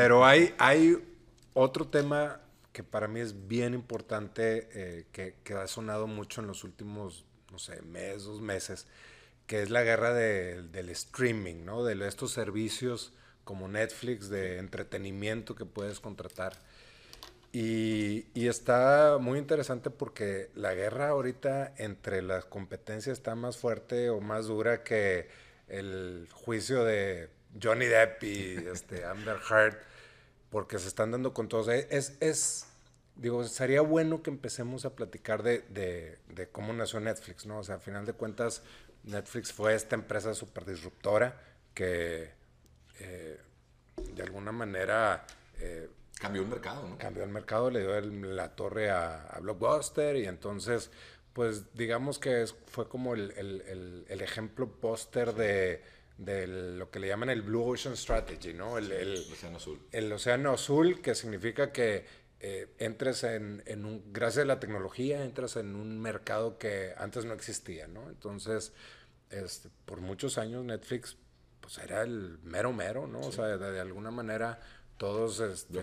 Pero hay, hay otro tema que para mí es bien importante, eh, que, que, ha sonado mucho en los últimos, no sé, mes, dos meses, que es la guerra de, del streaming, ¿no? De estos servicios como Netflix de entretenimiento que puedes contratar. Y, y, está muy interesante porque la guerra ahorita entre las competencias está más fuerte o más dura que el juicio de Johnny Depp y este, Amber Heard, porque se están dando con todos. Es, es, digo, sería bueno que empecemos a platicar de, de, de, cómo nació Netflix, ¿no? O sea, a final de cuentas, Netflix fue esta empresa súper disruptora que eh, de alguna manera... Eh, cambió el mercado, ¿no? Cambió el mercado, le dio el, la torre a, a, Blockbuster y entonces, pues digamos que fue como el, el, el ejemplo póster de, de, lo que le llaman el Blue Ocean Strategy, ¿no? El, el, océano azul. El océano azul, que significa que eh, entres en, en, un, gracias a la tecnología, entras en un mercado que antes no existía, ¿no? Entonces, este, por muchos años Netflix, pues era el mero mero, ¿no? Sí. O sea, de, de, alguna manera todos... Este,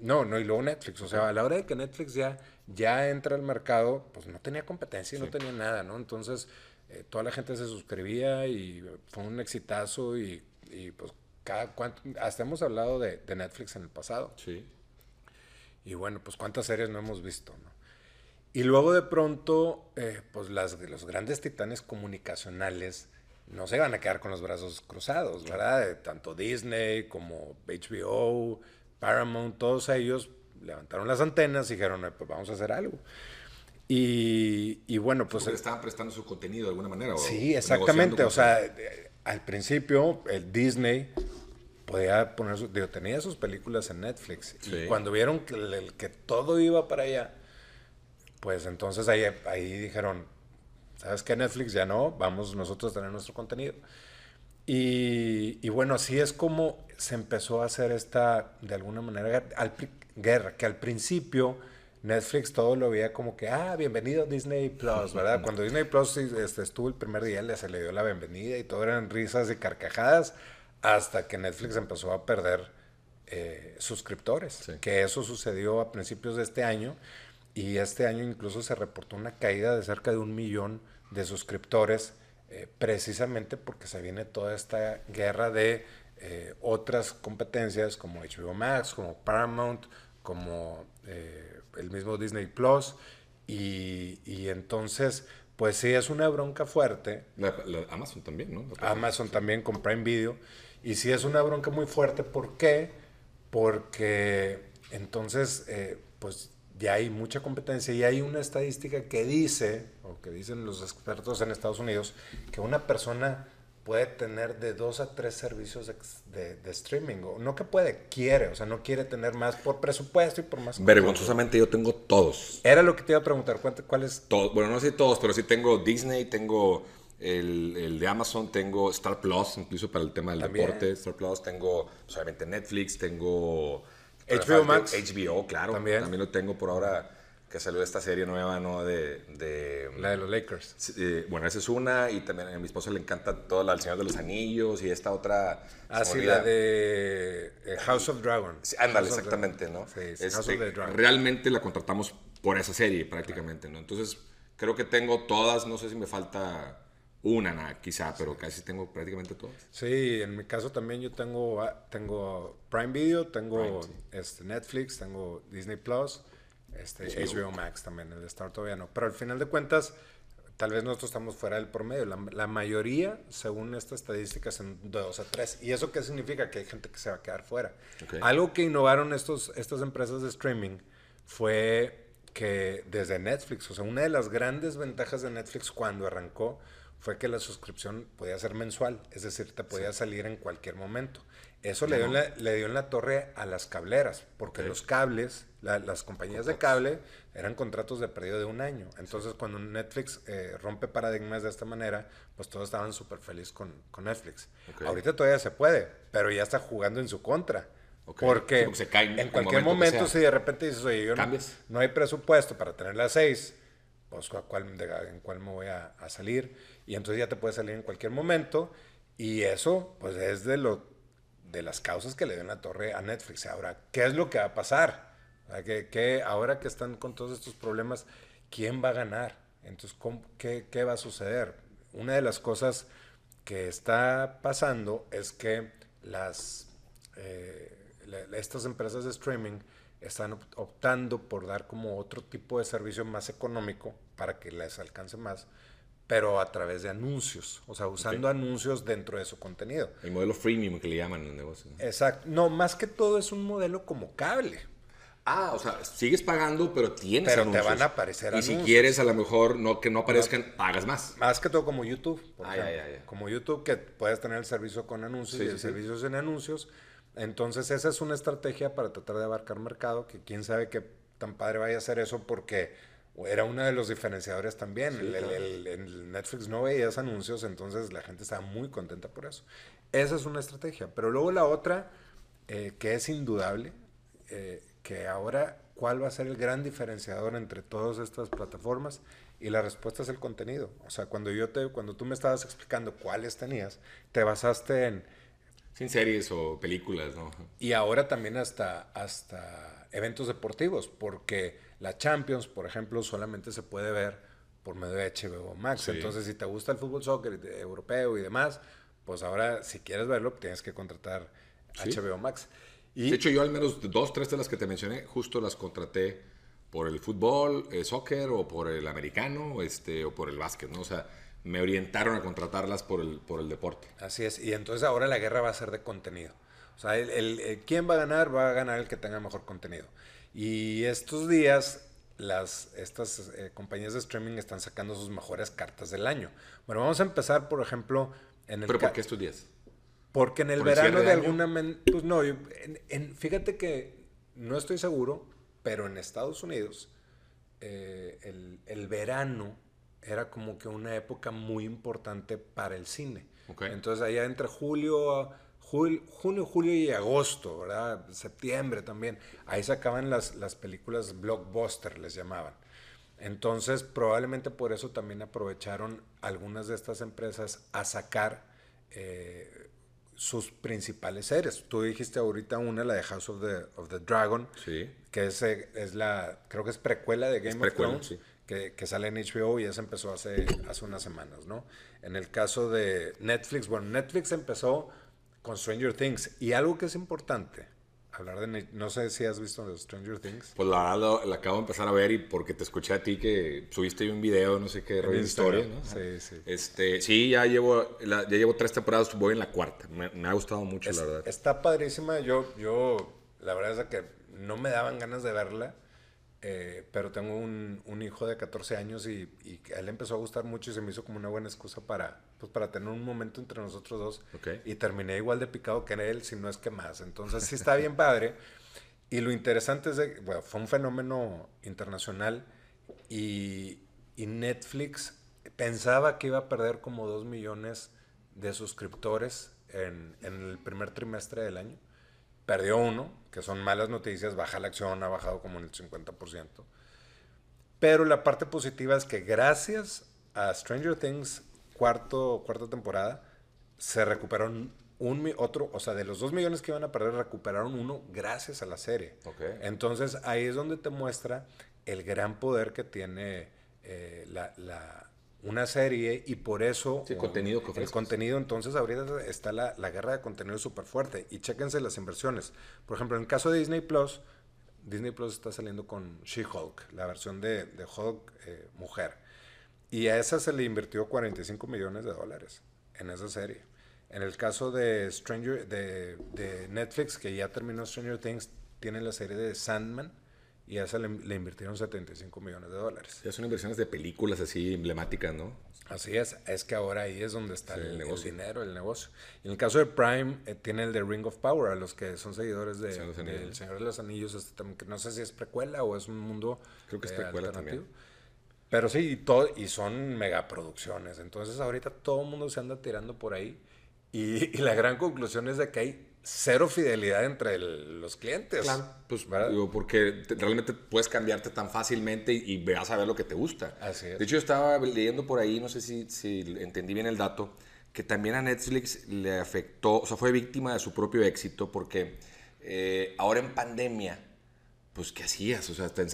no, no, y luego Netflix, o sea, a la hora de que Netflix ya, ya entra al mercado, pues no tenía competencia y sí. no tenía nada, ¿no? Entonces, eh, toda la gente se suscribía y fue un exitazo y, y pues cada cuánto, hasta hemos hablado de, de Netflix en el pasado. Sí. Y bueno, pues cuántas series no hemos visto, ¿no? Y luego de pronto, eh, pues las, los grandes titanes comunicacionales no se van a quedar con los brazos cruzados, ¿verdad? De tanto Disney como HBO, Paramount, todos ellos levantaron las antenas y dijeron, pues vamos a hacer algo. Y, y bueno, pues... Porque estaban prestando su contenido de alguna manera. Sí, exactamente. O sea, al principio el Disney podía poner, su, digo, tenía sus películas en Netflix. Sí. Y cuando vieron que, que todo iba para allá, pues entonces ahí, ahí dijeron, ¿sabes qué? Netflix ya no, vamos nosotros a tener nuestro contenido. Y, y, bueno, así es como se empezó a hacer esta, de alguna manera, al, guerra, que al principio Netflix todo lo veía como que, ah, bienvenido Disney Plus, ¿verdad? Cuando Disney Plus este, estuvo el primer día, le, se le dio la bienvenida y todo eran risas y carcajadas, hasta que Netflix empezó a perder eh, suscriptores, sí. que eso sucedió a principios de este año y este año incluso se reportó una caída de cerca de un millón de suscriptores, eh, precisamente porque se viene toda esta guerra de eh, otras competencias como HBO Max, como Paramount, como eh, el mismo Disney Plus, y, y, entonces, pues sí, es una bronca fuerte. La, la Amazon también, ¿no? Amazon también con Prime Video, y sí es una bronca muy fuerte, ¿por qué? Porque entonces, pues ya hay mucha competencia y hay una estadística que dice, o que dicen los expertos en Estados Unidos, que una persona puede tener de dos a tres servicios de, de, de, streaming. O no que puede, quiere. O sea, no quiere tener más por presupuesto y por más. Vergonzosamente yo tengo todos. Era lo que te iba a preguntar. ¿Cuál es? Todo, bueno, no sé todos, pero sí tengo Disney, tengo el, el, de Amazon, tengo Star Plus, incluso para el tema del También. deporte. Star Plus, tengo solamente Netflix, tengo HBO Max. HBO, claro. También. También lo tengo por ahora que salió esta serie nueva, ¿no? De... de la de los Lakers. Eh, bueno, esa es una. Y también a mi esposo le encanta toda la El Señor de los Anillos y esta otra... Ah, sí, la de eh, House of Dragon. Sí, ándale, exactamente, ¿no? Sí, sí, este, House of the Dragon. Realmente la contratamos por esa serie, prácticamente, ¿no? Entonces, creo que tengo todas. No sé si me falta una, nada, quizá, pero casi tengo prácticamente todas. Sí, en mi caso también yo tengo, tengo Prime Video, tengo Prime, sí. este, Netflix, tengo Disney Plus, este, HBO. HBO. Max también, el Star todavía no. Pero al final de cuentas, tal vez nosotros estamos fuera del promedio. La, la mayoría, según estas estadísticas, en dos a tres. ¿Y eso qué significa? Que hay gente que se va a quedar fuera. Okay. Algo que innovaron estos, estas empresas de streaming fue que desde Netflix, o sea, una de las grandes ventajas de Netflix cuando arrancó fue que la suscripción podía ser mensual, es decir, te podía sí. salir en cualquier momento. Eso le, dio en la, le dio en la torre a las cableras, porque sí. los cables, la, las compañías de cable eran contratos de periodo de un año. Entonces, sí. cuando Netflix eh, rompe paradigmas de esta manera, pues todos estaban súper felices con, con, Netflix. Okay. Ahorita todavía se puede, pero ya está jugando en su contra. Okay. Porque en cualquier momento, momento si de repente dices, oye, yo no, no, hay presupuesto para tener las seis, pues ¿cuál, de, en cuál me voy a, a salir y entonces ya te puede salir en cualquier momento y eso pues es de lo de las causas que le dio la torre a Netflix. Ahora, ¿qué es lo que va a pasar? ¿Qué, ahora que están con todos estos problemas, ¿quién va a ganar? Entonces, qué, qué, va a suceder? Una de las cosas que está pasando es que las, eh, estas empresas de streaming están optando por dar como otro tipo de servicio más económico para que les alcance más pero a través de anuncios, o sea, usando anuncios dentro de su contenido. El modelo freemium que le llaman en el negocio. Exacto. No, más que todo es un modelo como cable. Ah, o sea, sigues pagando, pero tienes pero te van a aparecer anuncios. Y si quieres, a lo mejor no que no aparezcan, pagas más. Más que todo como YouTube, por ah, ejemplo. Como YouTube, que puedes tener el servicio con anuncios y el servicio sin anuncios. Entonces, esa es una estrategia para tratar de abarcar mercado, que quién sabe qué tan padre vaya a ser eso, porque era uno de los diferenciadores también. el, Netflix no veías anuncios, entonces la gente estaba muy contenta por eso. Esa es una estrategia. Pero luego la otra, eh, que es indudable, eh, que ahora, ¿cuál va a ser el gran diferenciador entre todas estas plataformas? Y la respuesta es el contenido. O sea, cuando, yo te, cuando tú me estabas explicando cuáles tenías, te basaste en... Sin series o películas, ¿no? Y ahora también hasta, hasta eventos deportivos, porque la Champions, por ejemplo, solamente se puede ver por medio de HBO Max. Entonces, si te gusta el fútbol soccer europeo y demás, pues ahora, si quieres verlo, tienes que contratar HBO Max. Y, de hecho, yo al menos dos, tres de las que te mencioné, justo las contraté por el fútbol, el soccer o por el americano este, o por el básquet, ¿no? O sea, me orientaron a contratarlas por el, por el deporte. Así es, y entonces ahora la guerra va a ser de contenido. O sea, el, ¿quién va a ganar? Va a ganar el que tenga mejor contenido. Y estos días las, estas eh, compañías de streaming están sacando sus mejores cartas del año. Bueno, vamos a empezar, por ejemplo, en el... ¿Pero por qué estos días? Porque en el verano de, alguna... Pues no, en, fíjate que no estoy seguro, pero en Estados Unidos eh, el, el, verano era como que una época muy importante para el cine. Entonces allá entre julio junio, julio y agosto, ¿verdad? Septiembre también. Ahí se acaban las, las películas blockbuster, les llamaban. Entonces, probablemente por eso también aprovecharon algunas de estas empresas a sacar eh, sus principales series. Tú dijiste ahorita una, la de House of the, of the Dragon, sí. que es, es, la, creo que es precuela de Game of Thrones, que, que, sale en HBO y esa empezó hace, hace unas semanas, ¿no? En el caso de Netflix, bueno, Netflix empezó con Stranger Things. Y algo que es importante, hablar de... No sé si has visto Stranger Things. Pues la verdad la acabo de empezar a ver y porque te escuché a ti que subiste un video, no sé qué, de historia, ¿no? Sí, sí. Este, sí, ya llevo, ya llevo tres temporadas, voy en la cuarta. Me, ha gustado mucho, la verdad. Está padrísima. Yo, yo, la verdad es que no me daban ganas de verla. Eh, pero tengo un, un, hijo de 14 años y, y, a él empezó a gustar mucho y se me hizo como una buena excusa para, pues, para tener un momento entre nosotros dos. Y terminé igual de picado que en él, si no es que más. Entonces sí está bien padre. Y lo interesante es que, bueno, fue un fenómeno internacional y, y Netflix pensaba que iba a perder como 2 millones de suscriptores en, en el primer trimestre del año perdió uno, que son malas noticias, baja la acción, ha bajado como en el 50%. Pero la parte positiva es que gracias a Stranger Things, cuarto, cuarta temporada, se recuperaron un otro, o sea, de los dos millones que iban a perder, recuperaron uno gracias a la serie. Entonces ahí es donde te muestra el gran poder que tiene eh, la, una serie y por eso el contenido que el contenido entonces ahorita está la, la guerra de contenido súper fuerte y chéquense las inversiones. Por ejemplo en el caso de Disney Plus Disney Plus está saliendo con She-Hulk la versión de, de Hulk eh, mujer. Y a esa se le invirtió 45 millones de dólares en esa serie. En el caso de Stranger de, de Netflix que ya terminó Stranger Things tiene la serie de Sandman y a esa le, invirtieron 75 millones de dólares. Ya son inversiones de películas así emblemáticas, ¿no? Así es, es que ahora ahí es donde está el, dinero, el negocio. Y en el caso de Prime, eh, tiene el de Ring of Power, a los que son seguidores de, del Señor de los Anillos, este, que no sé si es precuela o es un mundo Creo que es eh, precuela También. Pero sí, y, todo, y son megaproducciones. Entonces ahorita todo el mundo se anda tirando por ahí. Y, y la gran conclusión es de que hay cero fidelidad entre los clientes. Claro, pues digo, porque realmente puedes cambiarte tan fácilmente y, veas a ver lo que te gusta. Así es. De hecho, yo estaba leyendo por ahí, no sé si, si entendí bien el dato, que también a Netflix le afectó, o sea, fue víctima de su propio éxito porque eh, ahora en pandemia, pues, ¿qué hacías? O sea, te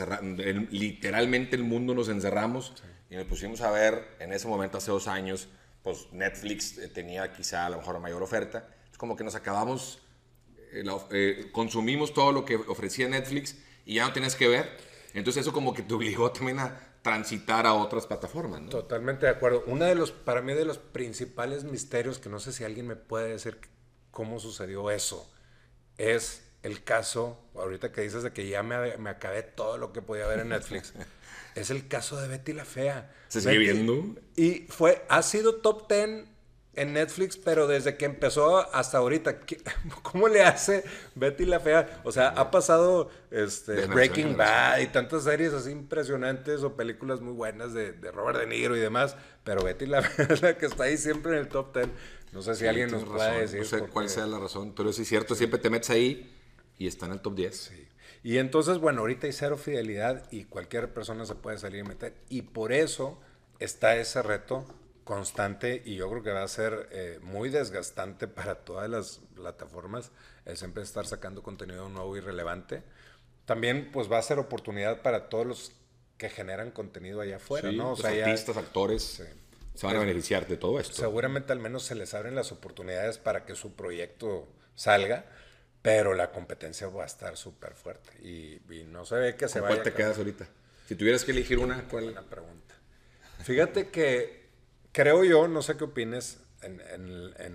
literalmente el mundo nos encerramos y nos pusimos a ver en ese momento, hace dos años, pues Netflix eh, tenía quizá a lo mejor la mayor oferta. Como que nos acabamos, eh, consumimos todo lo que ofrecía Netflix y ya no tenías que ver. Entonces eso como que te obligó también a transitar a otras plataformas. ¿no? Totalmente de acuerdo. Uno de los, para mí, de los principales misterios, que no sé si alguien me puede decir cómo sucedió eso, es el caso, ahorita que dices de que ya me, me acabé todo lo que podía ver en Netflix, es el caso de Betty la Fea. ¿Se sigue viendo? Y fue, ha sido top 10 en Netflix, pero desde que empezó hasta ahorita, ¿cómo le hace Betty la Fea? O sea, ha pasado este, Breaking Bad y tantas series así impresionantes o películas muy buenas de, Robert De Niro y demás, pero Betty la Fea es la que está ahí siempre en el top 10. No sé si alguien nos puede decir. No sé cuál sea la razón, pero sí es cierto, siempre te metes ahí y está en el top 10. Sí. Y entonces, bueno, ahorita hay cero fidelidad y cualquier persona se puede salir y meter. Y por eso está ese reto constante y yo creo que va a ser eh, muy desgastante para todas las plataformas el siempre estar sacando contenido nuevo y relevante. También pues va a ser oportunidad para todos los que generan contenido allá afuera, ¿no? O sea, artistas, actores se van a beneficiar de todo esto. Seguramente al menos se les abren las oportunidades para que su proyecto salga, pero la competencia va a estar súper fuerte y, no se ve que se vaya. ¿Cuál te quedas ahorita? Si tuvieras que elegir una, ¿cuál? Buena pregunta. Fíjate que creo yo, no sé qué opines, en,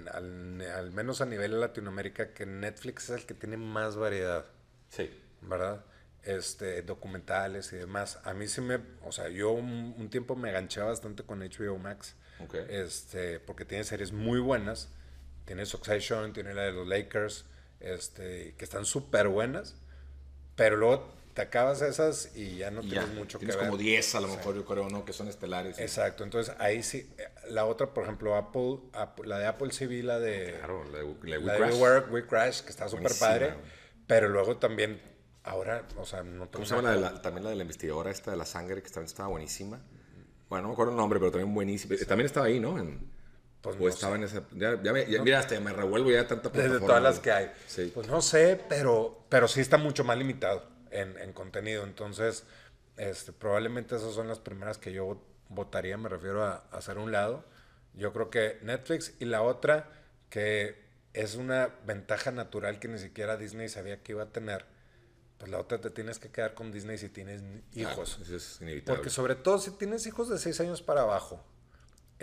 al, menos a nivel de Latinoamérica, que Netflix es el que tiene más variedad. Sí. ¿Verdad? Este, documentales y demás. A mí sí me, o sea, yo un, tiempo me aganché bastante con HBO Max. Okay. Este, porque tiene series muy buenas. Tiene Succession, tiene la de los Lakers, este, que están súper buenas. Pero luego te acabas esas y ya no tienes mucho que ver. Tienes como 10 a lo mejor, yo creo, ¿no? Que son estelares. Exacto, entonces ahí sí, la otra, por ejemplo, Apple, la de Apple vi la de... Claro, la de, We, Crash. We, Crash, que está súper padre, pero luego también, ahora, o sea, no ¿Cómo se llama la también la de la investigadora esta de la sangre, que también estaba buenísima? Bueno, no me acuerdo el nombre, pero también buenísima. También estaba ahí, ¿no? pues o estaba en esa... Ya, me, mira, hasta me revuelvo ya tanta Desde todas las que hay. Sí. Pues no sé, pero, pero sí está mucho más limitado en, contenido. Entonces, este, probablemente esas son las primeras que yo votaría, me refiero a, hacer un lado. Yo creo que Netflix y la otra, que es una ventaja natural que ni siquiera Disney sabía que iba a tener, pues la otra te tienes que quedar con Disney si tienes hijos. es inevitable. Porque sobre todo si tienes hijos de 6 años para abajo,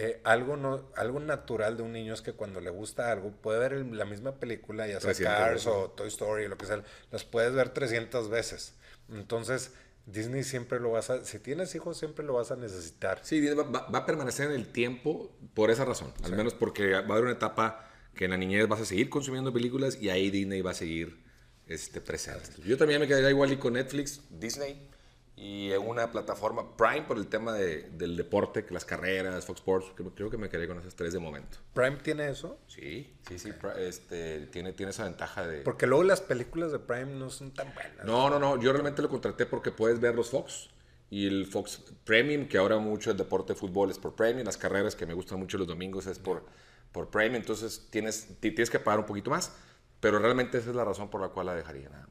eh, algo, no, algo natural de un niño es que cuando le gusta algo, puede ver la misma película, ya sea Cars o Toy Story lo que sea, las puedes ver 300 veces. Entonces, Disney siempre lo vas a, si tienes hijos, siempre lo vas a necesitar. Sí, va, a permanecer en el tiempo por esa razón, al menos porque va a haber una etapa que en la niñez vas a seguir consumiendo películas y ahí Disney va a seguir este, presente. Yo también me quedaría igual y con Netflix, Disney y en una plataforma Prime por el tema de, del deporte, que las carreras, Fox Sports, creo que me quedé con esas tres de momento. ¿Prime tiene eso? Sí, sí, sí, este, tiene, tiene esa ventaja de... Porque luego las películas de Prime no son tan buenas. No, no, no, yo realmente lo contraté porque puedes ver los Fox y el Fox Premium, que ahora mucho el deporte de fútbol es por Premium, las carreras que me gustan mucho los domingos es por, por Premium, entonces tienes, tienes que pagar un poquito más, pero realmente esa es la razón por la cual la dejaría. Nada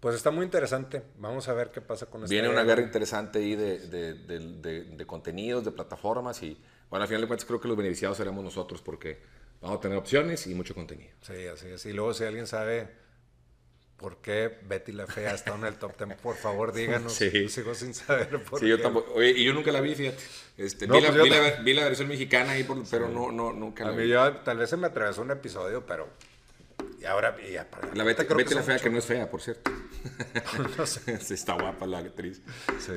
pues está muy interesante. Vamos a ver qué pasa con esto. Viene una guerra interesante ahí de, de, de, contenidos, de plataformas y, bueno, al final de cuentas creo que los beneficiados seremos nosotros porque vamos a tener opciones y mucho contenido. Sí, así es. Y luego si alguien sabe por qué Betty la Fea está en el top 10, por favor díganos. Sí. Sigo sin saber por sí, qué. yo tampoco. Oye, y yo nunca la vi, fíjate. Este, vi, la, pues vi, la, versión mexicana ahí, pero no, no, nunca la vi. Yo, tal vez se me atravesó un episodio, pero y ahora, ya, la Betty, Betty la fea, que no es fea, por cierto. no sé. Está guapa la actriz.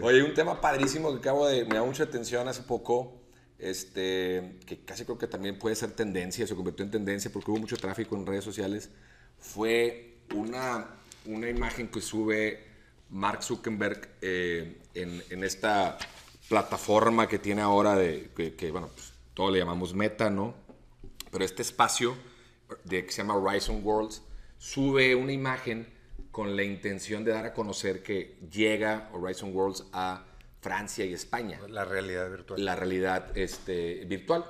Oye, un tema padrísimo que acabo de. Me da mucha atención hace poco. Este, que casi creo que también puede ser tendencia, se convirtió en tendencia porque hubo mucho tráfico en redes sociales. Fue una, una imagen que sube Mark Zuckerberg eh, en, en, esta plataforma que tiene ahora de. que, que bueno, pues, todo le llamamos meta, ¿no? Pero este espacio de, que se llama Horizon Worlds, sube una imagen con la intención de dar a conocer que llega Horizon Worlds a Francia y España. La realidad virtual. La realidad este, virtual.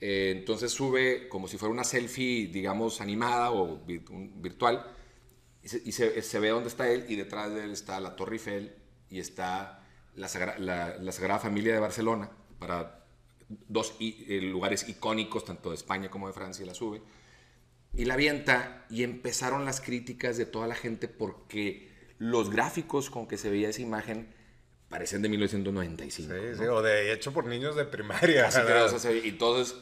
Eh, entonces sube como si fuera una selfie, digamos, animada o virtual, y, se, ve dónde está él, y detrás de él está la Torre Eiffel y está la, Sagrada Familia de Barcelona, para dos eh, lugares icónicos, tanto de España como de Francia, la sube. Y la avienta, y empezaron las críticas de toda la gente porque los gráficos con que se veía esa imagen parecen de 1995. Sí, sí, o de hecho por niños de primaria. y entonces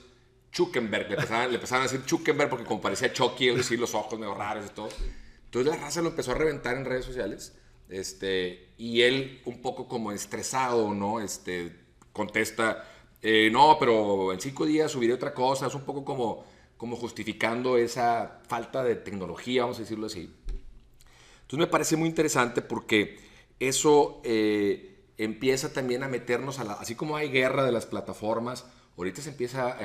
Chuckenberg, le empezaban, le empezaban, a decir Chuckenberg porque como parecía Chucky, él decir los ojos medio raros y todo. Entonces la raza lo empezó a reventar en redes sociales. Este, y él, un poco como estresado, ¿no? Este, contesta, eh, no, pero en cinco días subiré otra cosa. Es un poco como, como justificando esa falta de tecnología, vamos a decirlo así. Entonces me parece muy interesante porque eso eh, empieza también a meternos a la, así como hay guerra de las plataformas, Ahorita se empieza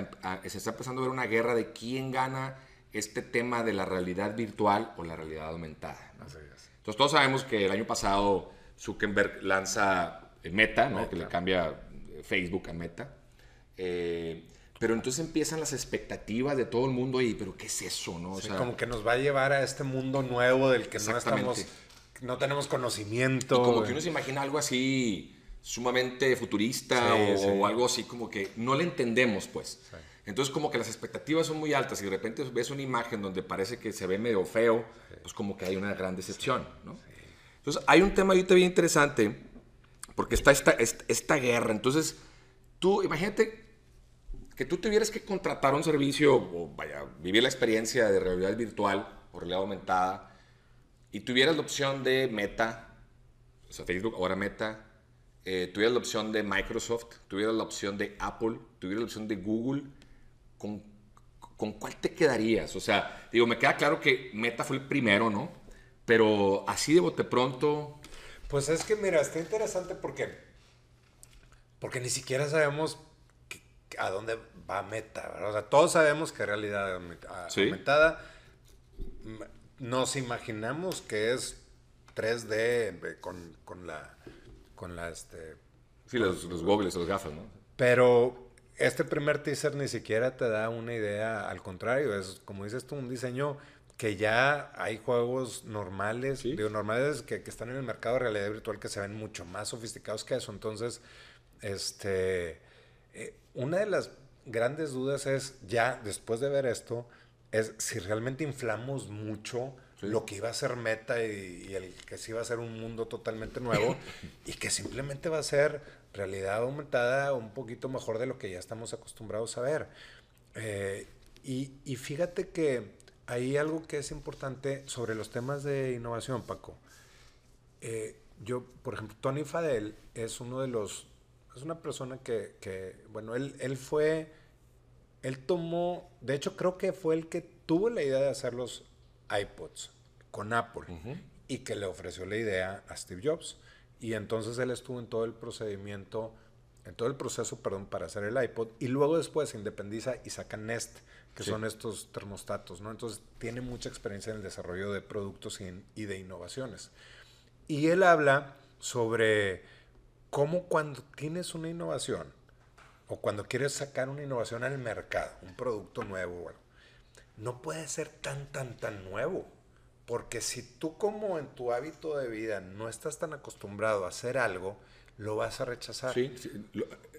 se está empezando a ver una guerra de quién gana este tema de la realidad virtual o la realidad aumentada. Entonces todos sabemos que el año pasado Zuckerberg lanza Meta, ¿no? que le cambia Facebook a Meta. Eh, pero entonces empiezan las expectativas de todo el mundo y, pero ¿qué es eso? ¿no? O como que nos va a llevar a este mundo nuevo del que no estamos, no tenemos conocimiento. como que uno se imagina algo así sumamente futurista o, algo así como que no le entendemos, pues. Entonces como que las expectativas son muy altas y de repente ves una imagen donde parece que se ve medio feo, pues como que hay una gran decepción, ¿no? Entonces hay un tema ahorita bien interesante porque está esta, esta, guerra. Entonces tú, imagínate que tú tuvieras que contratar un servicio o vaya, vivir la experiencia de realidad virtual o realidad aumentada y tuvieras la opción de Meta, o sea, Facebook, ahora Meta, eh, tuvieras la opción de Microsoft, tuvieras la opción de Apple, tuvieras la opción de Google, ¿con, ¿con cuál te quedarías? O sea, digo, me queda claro que Meta fue el primero, ¿no? Pero así de bote pronto. Pues es que, mira, está interesante porque, porque ni siquiera sabemos a dónde va Meta, ¿verdad? O sea, todos sabemos que realidad aumentada. Nos imaginamos que es 3D con, con la con la este sí los, los goggles los gafas no pero este primer teaser ni siquiera te da una idea al contrario es como dices tú un diseño que ya hay juegos normales digo normales que, que, están en el mercado de realidad virtual que se ven mucho más sofisticados que eso entonces este eh, una de las grandes dudas es ya después de ver esto es si realmente inflamos mucho lo que iba a ser meta y, el que sí iba a ser un mundo totalmente nuevo y que simplemente va a ser realidad aumentada un poquito mejor de lo que ya estamos acostumbrados a ver. Eh, y, fíjate que hay algo que es importante sobre los temas de innovación, Paco. Eh, yo, por ejemplo, Tony Fadel es uno de los, es una persona que, que, bueno, él, él fue, él tomó, de hecho creo que fue el que tuvo la idea de hacer los iPods con Apple y que le ofreció la idea a Steve Jobs. Y entonces él estuvo en todo el procedimiento, en todo el proceso, perdón, para hacer el iPod y luego después se independiza y saca Nest, que son estos termostatos, ¿no? Entonces tiene mucha experiencia en el desarrollo de productos y, y de innovaciones. Y él habla sobre cómo cuando tienes una innovación o cuando quieres sacar una innovación al mercado, un producto nuevo, bueno, no puede ser tan, tan, tan nuevo. Porque si tú como en tu hábito de vida no estás tan acostumbrado a hacer algo, lo vas a rechazar. Sí,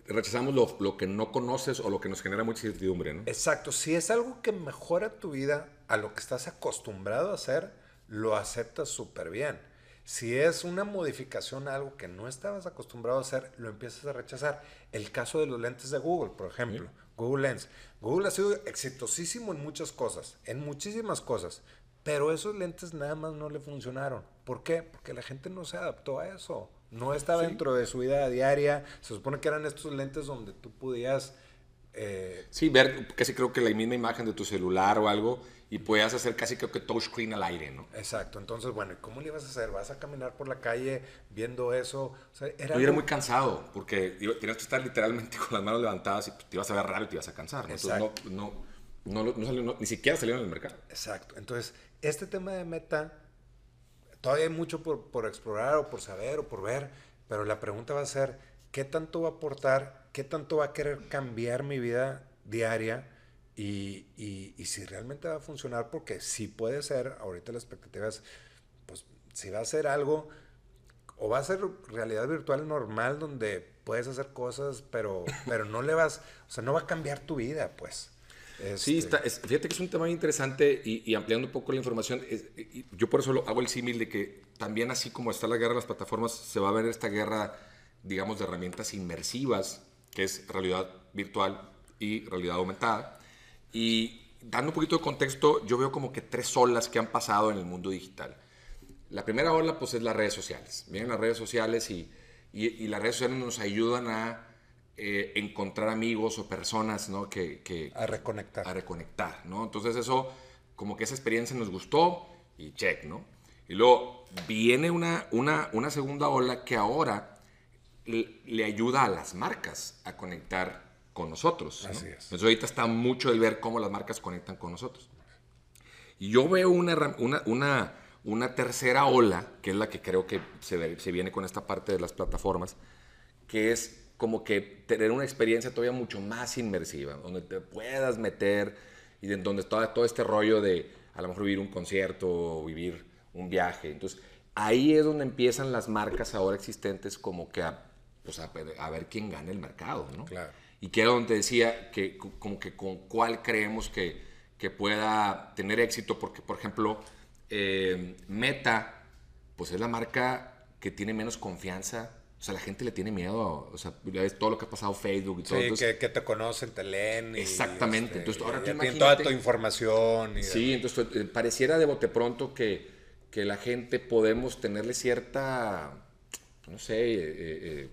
rechazamos lo, lo, que no conoces o lo que nos genera mucha incertidumbre, ¿no? Exacto. Si es algo que mejora tu vida a lo que estás acostumbrado a hacer, lo aceptas súper bien. Si es una modificación a algo que no estabas acostumbrado a hacer, lo empiezas a rechazar. El caso de los lentes de Google, por ejemplo, Google Lens. Google ha sido exitosísimo en muchas cosas, en muchísimas cosas, pero esos lentes nada más no le funcionaron. ¿Por qué? Porque la gente no se adaptó a eso. No estaba dentro de su vida diaria. Se supone que eran estos lentes donde tú podías... Eh, sí, ver casi creo que la misma imagen de tu celular o algo y podías hacer casi creo que touchscreen al aire, ¿no? Exacto. Entonces, bueno, ¿cómo le ibas a hacer? ¿Vas a caminar por la calle viendo eso? O sea, era, era muy cansado porque tenías que estar literalmente con las manos levantadas y te ibas a ver raro y te ibas a cansar. ¿no? Entonces, no, no, no, ni siquiera salieron al mercado. Exacto. Entonces, este tema de meta, todavía hay mucho por, explorar o por saber o por ver, pero la pregunta va a ser, ¿qué tanto va a aportar? ¿Qué tanto va a querer cambiar mi vida diaria y, y, si realmente va a funcionar, porque sí puede ser, ahorita la expectativa es, pues si va a ser algo, o va a ser realidad virtual normal donde puedes hacer cosas, pero, pero no le vas, o sea, no va a cambiar tu vida, pues. Sí, este está, fíjate que es un tema muy interesante y, ampliando un poco la información, yo por eso lo, hago el símil de que también así como está la guerra de las plataformas, se va a ver esta guerra, digamos, de herramientas inmersivas, que es realidad virtual y realidad aumentada y dando un poquito de contexto, yo veo como que tres olas que han pasado en el mundo digital. La primera ola, pues, es las redes sociales. Vienen las redes sociales y, y, las redes sociales nos ayudan a eh, encontrar amigos o personas, ¿no? Que, que, a reconectar. A reconectar, ¿no? Entonces eso, como que esa experiencia nos gustó y check, ¿no? Y luego viene una, una, una segunda ola que ahora le, le ayuda a las marcas a conectar con nosotros. Así es. Entonces ahorita está mucho el ver cómo las marcas conectan con nosotros. Y yo veo una, una, una, una tercera ola, que es la que creo que se, se, viene con esta parte de las plataformas, que es como que tener una experiencia todavía mucho más inmersiva, donde te puedas meter y de, donde todo, todo este rollo de a lo mejor vivir un concierto o vivir un viaje. Entonces ahí es donde empiezan las marcas ahora existentes como que a, pues a, a ver quién gana el mercado, ¿no? Claro y que era donde decía que como que con cuál creemos que, que pueda tener éxito, porque por ejemplo, eh, Meta, pues es la marca que tiene menos confianza. O sea, la gente le tiene miedo, o sea, es todo lo que ha pasado Facebook y todo. Sí, que, que, te conocen, te leen. exactamente. Este, entonces, ahora tienen toda tu información. Y sí, entonces eh, pareciera de bote pronto que, que la gente podemos tenerle cierta, no sé, eh,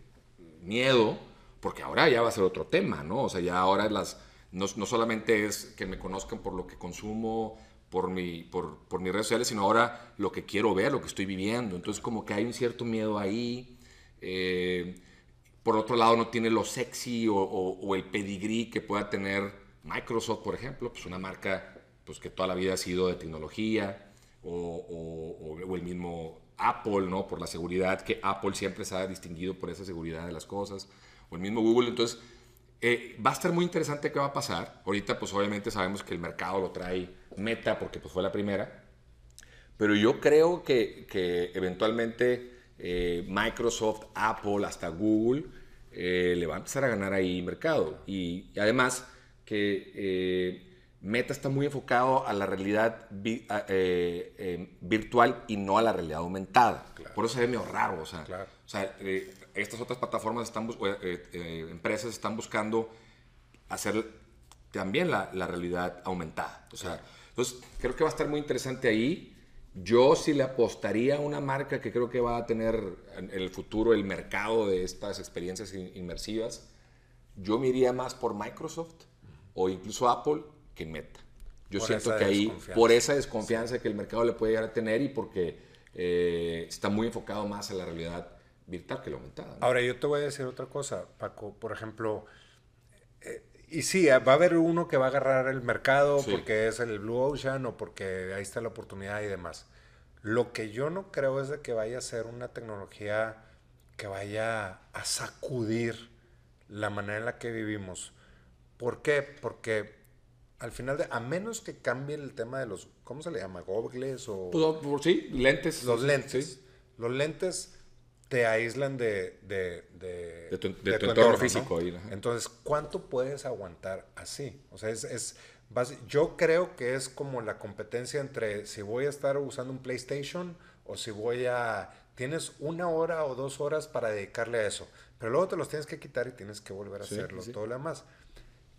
miedo porque ahora ya va a ser otro tema, ¿no? O sea, ya ahora las, no, no solamente es que me conozcan por lo que consumo, por, mi, por, por, mis redes sociales, sino ahora lo que quiero ver, lo que estoy viviendo. Entonces como que hay un cierto miedo ahí. Eh, por otro lado, no tiene lo sexy o, o, el pedigrí que pueda tener Microsoft, por ejemplo, pues una marca pues, que toda la vida ha sido de tecnología, o, o, el mismo Apple, ¿no? Por la seguridad, que Apple siempre se ha distinguido por esa seguridad de las cosas el mismo Google. Entonces, eh, va a estar muy interesante qué va a pasar. Ahorita, pues obviamente sabemos que el mercado lo trae Meta porque pues, fue la primera. Pero yo creo que, que eventualmente eh, Microsoft, Apple, hasta Google eh, le va a empezar a ganar ahí mercado. Y, además que Meta está muy enfocado a la realidad virtual y no a la realidad aumentada. Por eso se ve medio raro. O sea, o sea estas otras plataformas, están, eh, eh, empresas están buscando hacer también la, la, realidad aumentada. O sea, entonces, creo que va a estar muy interesante ahí. Yo sí le apostaría a una marca que creo que va a tener en el futuro el mercado de estas experiencias inmersivas. Yo me iría más por Microsoft o incluso Apple que Meta. Yo siento que ahí, por esa desconfianza que el mercado le puede llegar a tener y porque eh, está muy enfocado más a la realidad virtual que la aumentada. Ahora, yo te voy a decir otra cosa, Paco. Por ejemplo, eh, y sí, va a haber uno que va a agarrar el mercado porque es el Blue Ocean o porque ahí está la oportunidad y demás. Lo que yo no creo es de que vaya a ser una tecnología que vaya a sacudir la manera en la que vivimos. ¿Por qué? Porque al final, de, a menos que cambie el tema de los, ¿cómo se le llama? ¿Gogles o...? Pues, sí, lentes. Los lentes. Los lentes te aíslan de, de, de, tu, entorno, físico. Entonces, ¿cuánto puedes aguantar así? O sea, es, es yo creo que es como la competencia entre si voy a estar usando un PlayStation o si voy a... Tienes una hora o dos horas para dedicarle a eso, pero luego te los tienes que quitar y tienes que volver a hacerlo, todo lo demás.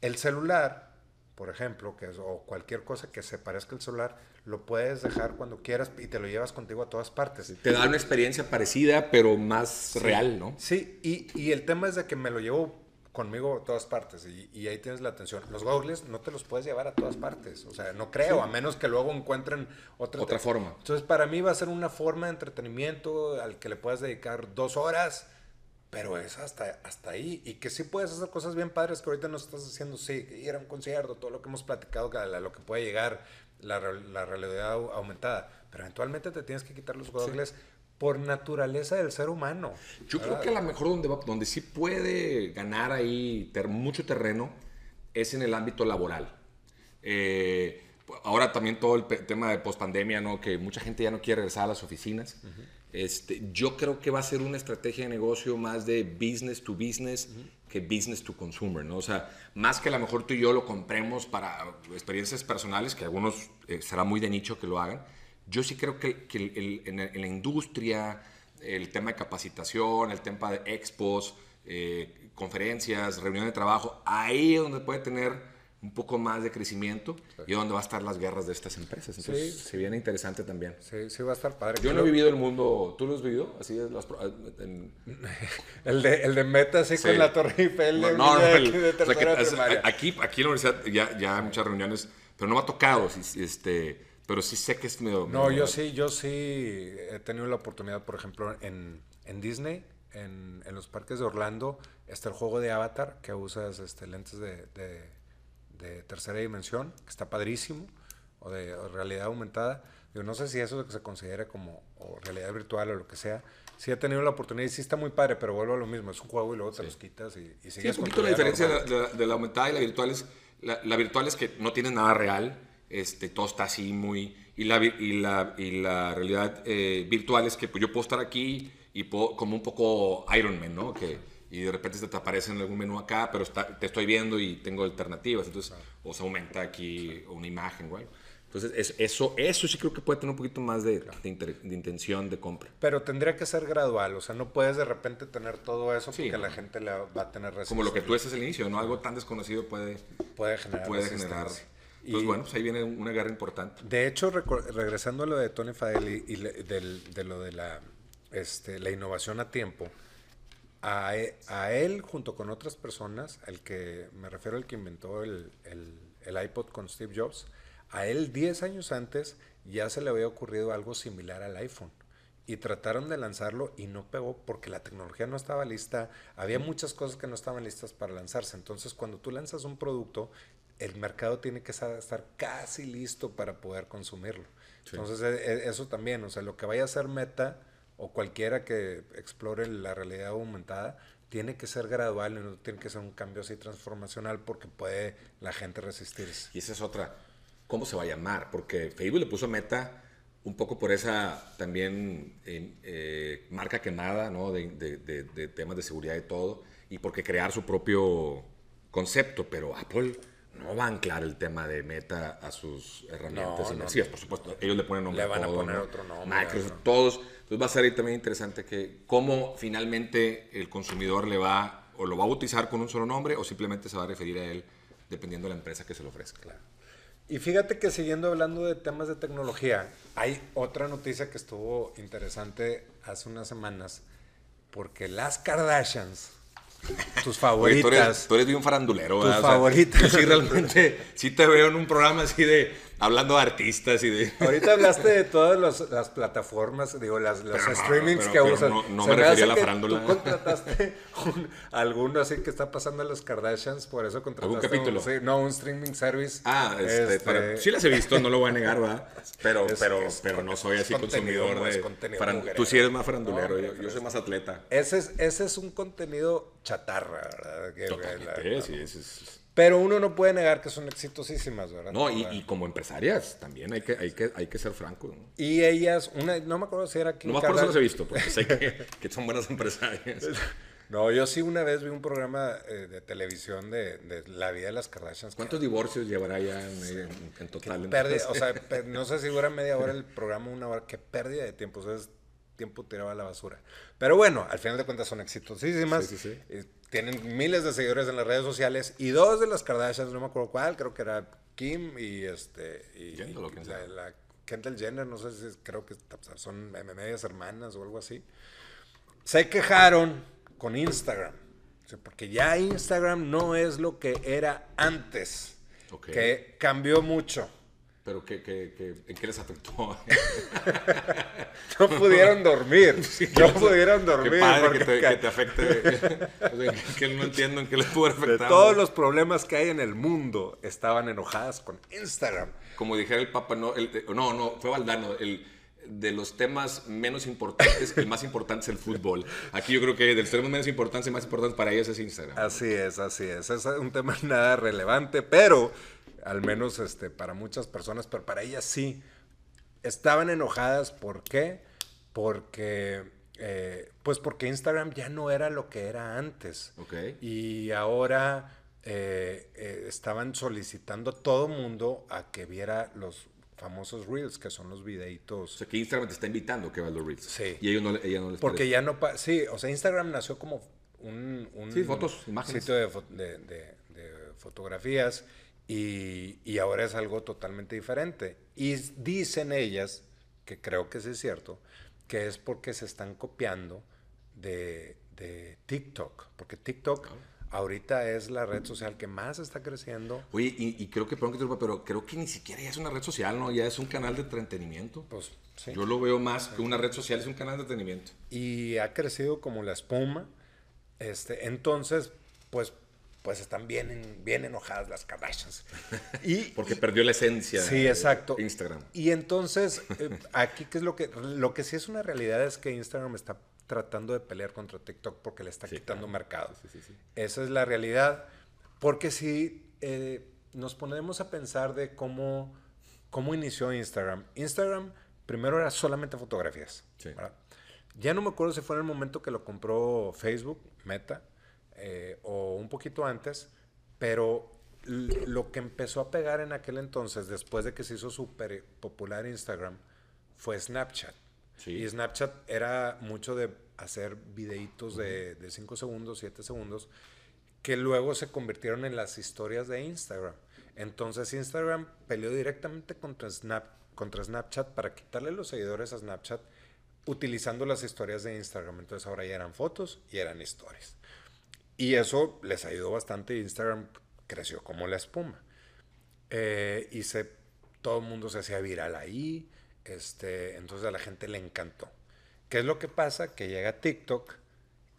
El celular por ejemplo, que es, o cualquier cosa que se parezca al celular, lo puedes dejar cuando quieras y te lo llevas contigo a todas partes. Te da una experiencia parecida, pero más real, ¿no? Sí, y, y, el tema es de que me lo llevo conmigo a todas partes y, y, ahí tienes la atención. Los goggles no te los puedes llevar a todas partes, o sea, no creo, a menos que luego encuentren otra, otra forma. Entonces, para mí va a ser una forma de entretenimiento al que le puedas dedicar dos horas pero es hasta, hasta ahí. Y que sí puedes hacer cosas bien padres que ahorita no estás haciendo, sí, ir a un concierto, todo lo que hemos platicado, lo que puede llegar, la, la realidad aumentada. Pero eventualmente te tienes que quitar los goggles por naturaleza del ser humano. Yo creo que a lo mejor donde, donde sí puede ganar ahí ter, mucho terreno es en el ámbito laboral. Eh, ahora también todo el tema de pospandemia, ¿no? Que mucha gente ya no quiere regresar a las oficinas. Este, yo creo que va a ser una estrategia de negocio más de business to business que business to consumer, ¿no? O sea, más que a lo mejor tú y yo lo compremos para experiencias personales, que algunos eh, será muy de nicho que lo hagan. Yo sí creo que, que en, la industria, el tema de capacitación, el tema de expos, eh, conferencias, reuniones de trabajo, ahí es donde puede tener un poco más de crecimiento y donde va a estar las guerras de estas empresas. Entonces, se viene interesante también. Sí, sí va a estar padre. Yo no he vivido el mundo, ¿tú lo has vivido? Así es, el, de, el de meta, así con la Torre Eiffel. No, no, aquí, aquí en la universidad ya, ya hay muchas reuniones, pero no me ha tocado, este, pero sí sé que es medio... No, yo sí, yo sí he tenido la oportunidad, por ejemplo, en, en Disney, en, en, los parques de Orlando, está el juego de Avatar, que usas este, lentes de de tercera dimensión, que está padrísimo, o de realidad aumentada. Yo no sé si eso se considera como realidad virtual o lo que sea. Sí he tenido la oportunidad y sí está muy padre, pero vuelvo a lo mismo. Es un juego y luego te los quitas y, y sigues sí, un poquito la diferencia de la, aumentada y la virtual es... La, virtual es que no tiene nada real, este, todo está así muy... Y la, y la, y la realidad eh, virtual es que pues, yo puedo estar aquí y puedo, como un poco Iron Man, ¿no? Que y de repente se te aparece en algún menú acá, pero te estoy viendo y tengo alternativas, entonces o se aumenta aquí una imagen o Entonces, eso, eso sí creo que puede tener un poquito más de, de, intención de compra. Pero tendría que ser gradual, o sea, no puedes de repente tener todo eso porque la gente le va a tener resistencia. Como lo que tú haces al inicio, ¿no? Algo tan desconocido puede, puede generar. Puede generar entonces, bueno, pues ahí viene una guerra importante. De hecho, regresando a lo de Tony Fadell y, de lo de la, este, la innovación a tiempo, a, e, a, él junto con otras personas, el que me refiero al que inventó el, el, el, iPod con Steve Jobs, a él 10 años antes ya se le había ocurrido algo similar al iPhone. Y trataron de lanzarlo y no pegó porque la tecnología no estaba lista. Había muchas cosas que no estaban listas para lanzarse. Entonces, cuando tú lanzas un producto, el mercado tiene que estar casi listo para poder consumirlo. Entonces, e, e, eso también, o sea, lo que vaya a ser meta, o cualquiera que explore la realidad aumentada, tiene que ser gradual no tiene que ser un cambio así transformacional porque puede la gente resistirse. Y esa es otra. ¿Cómo se va a llamar? Porque Facebook le puso meta un poco por esa también eh, eh, marca quemada, ¿no? De, de, temas de seguridad y todo, y porque crear su propio concepto, pero Apple no va a anclar el tema de meta a sus herramientas no, por supuesto. Ellos le ponen nombre Le van a, poner otro nombre. Microsoft, todos. Entonces va a ser ahí también interesante que cómo finalmente el consumidor le va o lo va a utilizar con un solo nombre o simplemente se va a referir a él dependiendo de la empresa que se lo ofrezca. Claro. Y fíjate que siguiendo hablando de temas de tecnología, hay otra noticia que estuvo interesante hace unas semanas, porque las Kardashians tus favoritas. tú, eres, bien farandulero, Tus favoritas. sí, realmente, sí te veo en un programa así de hablando de artistas y de... Ahorita hablaste de todas las plataformas, digo, las, los streamings que usan. No, no me refería a la farándula. Tú contrataste alguno así que está pasando en los Kardashians, por eso contrataste... ¿Algún capítulo? Un, no, un streaming service. Ah, este, este sí las he visto, no lo voy a negar, ¿verdad? Pero, pero, pero no soy así consumidor de... Tú sí eres más farandulero, yo, soy más atleta. Ese es, ese es un contenido chatarra, ¿verdad? Que, sí, ese es pero uno no puede negar que son exitosísimas, ¿verdad? No, y, como empresarias también hay que, hay que, hay que ser franco. Y ellas, una, no me acuerdo si era Kim No más por eso las he visto, porque sé que, son buenas empresarias. No, yo sí una vez vi un programa eh, de televisión de, de, la vida de las Kardashians. ¿Cuántos divorcios llevará ya en, total? o sea, no sé si dura media hora el programa, una hora. Qué pérdida de tiempo. O sea, es tiempo tirado a la basura. Pero bueno, al final de cuentas son exitosísimas. Sí, sí, sí. Eh, tienen miles de seguidores en las redes sociales y dos de las Kardashians, no me acuerdo cuál, creo que era Kim y este y, la, Kendall Jenner, no sé si creo que son medias hermanas o algo así. Se quejaron con Instagram, porque ya Instagram no es lo que era antes, que cambió mucho. ¿Pero qué, qué, qué, en qué les afectó? no pudieron dormir. no pudieron dormir. Qué padre que, te, que, te, afecte. que no entiendo en qué les pudo afectar. De todos los problemas que hay en el mundo, estaban enojadas con Instagram. Como dijera el Papa, no, el, no, no, fue Valdano. El, de los temas menos importantes, el más importante es el fútbol. Aquí yo creo que de los temas menos importantes, el más importante para ellos es Instagram. Así es, así es. Es un tema nada relevante, pero al menos este, para muchas personas, pero para ellas sí. Estaban enojadas, ¿por qué? Porque, eh, pues porque Instagram ya no era lo que era antes. Okay. Y ahora eh, eh, estaban solicitando a todo mundo a que viera los famosos Reels, que son los videitos. O sea, que Instagram te está invitando que veas los Reels. Sí. Y ellos no, ella no les Porque ya no... Sí, o sea, Instagram nació como un... sí, fotos, imágenes. Sitio de, de, fotografías y, y, ahora es algo totalmente diferente. Y dicen ellas, que creo que sí es cierto, que es porque se están copiando de, de TikTok. Porque TikTok ahorita es la red social que más está creciendo. Oye, y, creo que, perdón que te pero creo que ni siquiera ya es una red social, ¿no? Ya es un canal de entretenimiento. Pues sí. Yo lo veo más que una red social, es un canal de entretenimiento. Y ha crecido como la espuma. Este, entonces, pues, pues están bien, bien enojadas las Kardashians. Y, Porque perdió la esencia sí, exacto. Instagram. Y entonces, eh, aquí, ¿qué es lo que, lo que sí es una realidad? Es que Instagram está tratando de pelear contra TikTok porque le está quitando mercado. Esa es la realidad. Porque si eh, nos ponemos a pensar de cómo, cómo inició Instagram. Instagram primero era solamente fotografías. Ya no me acuerdo si fue en el momento que lo compró Facebook, Meta, eh, o un poquito antes, pero lo que empezó a pegar en aquel entonces, después de que se hizo súper popular Instagram, fue Snapchat. Y Snapchat era mucho de hacer videitos de 5 segundos, 7 segundos, que luego se convirtieron en las historias de Instagram. Entonces Instagram peleó directamente contra, Snap, contra Snapchat para quitarle los seguidores a Snapchat utilizando las historias de Instagram. Entonces ahora ya eran fotos y eran historias. Y eso les ayudó bastante. Instagram creció como la espuma. Eh, y se, todo el mundo se hacía viral ahí. Este, entonces a la gente le encantó. ¿Qué es lo que pasa? Que llega TikTok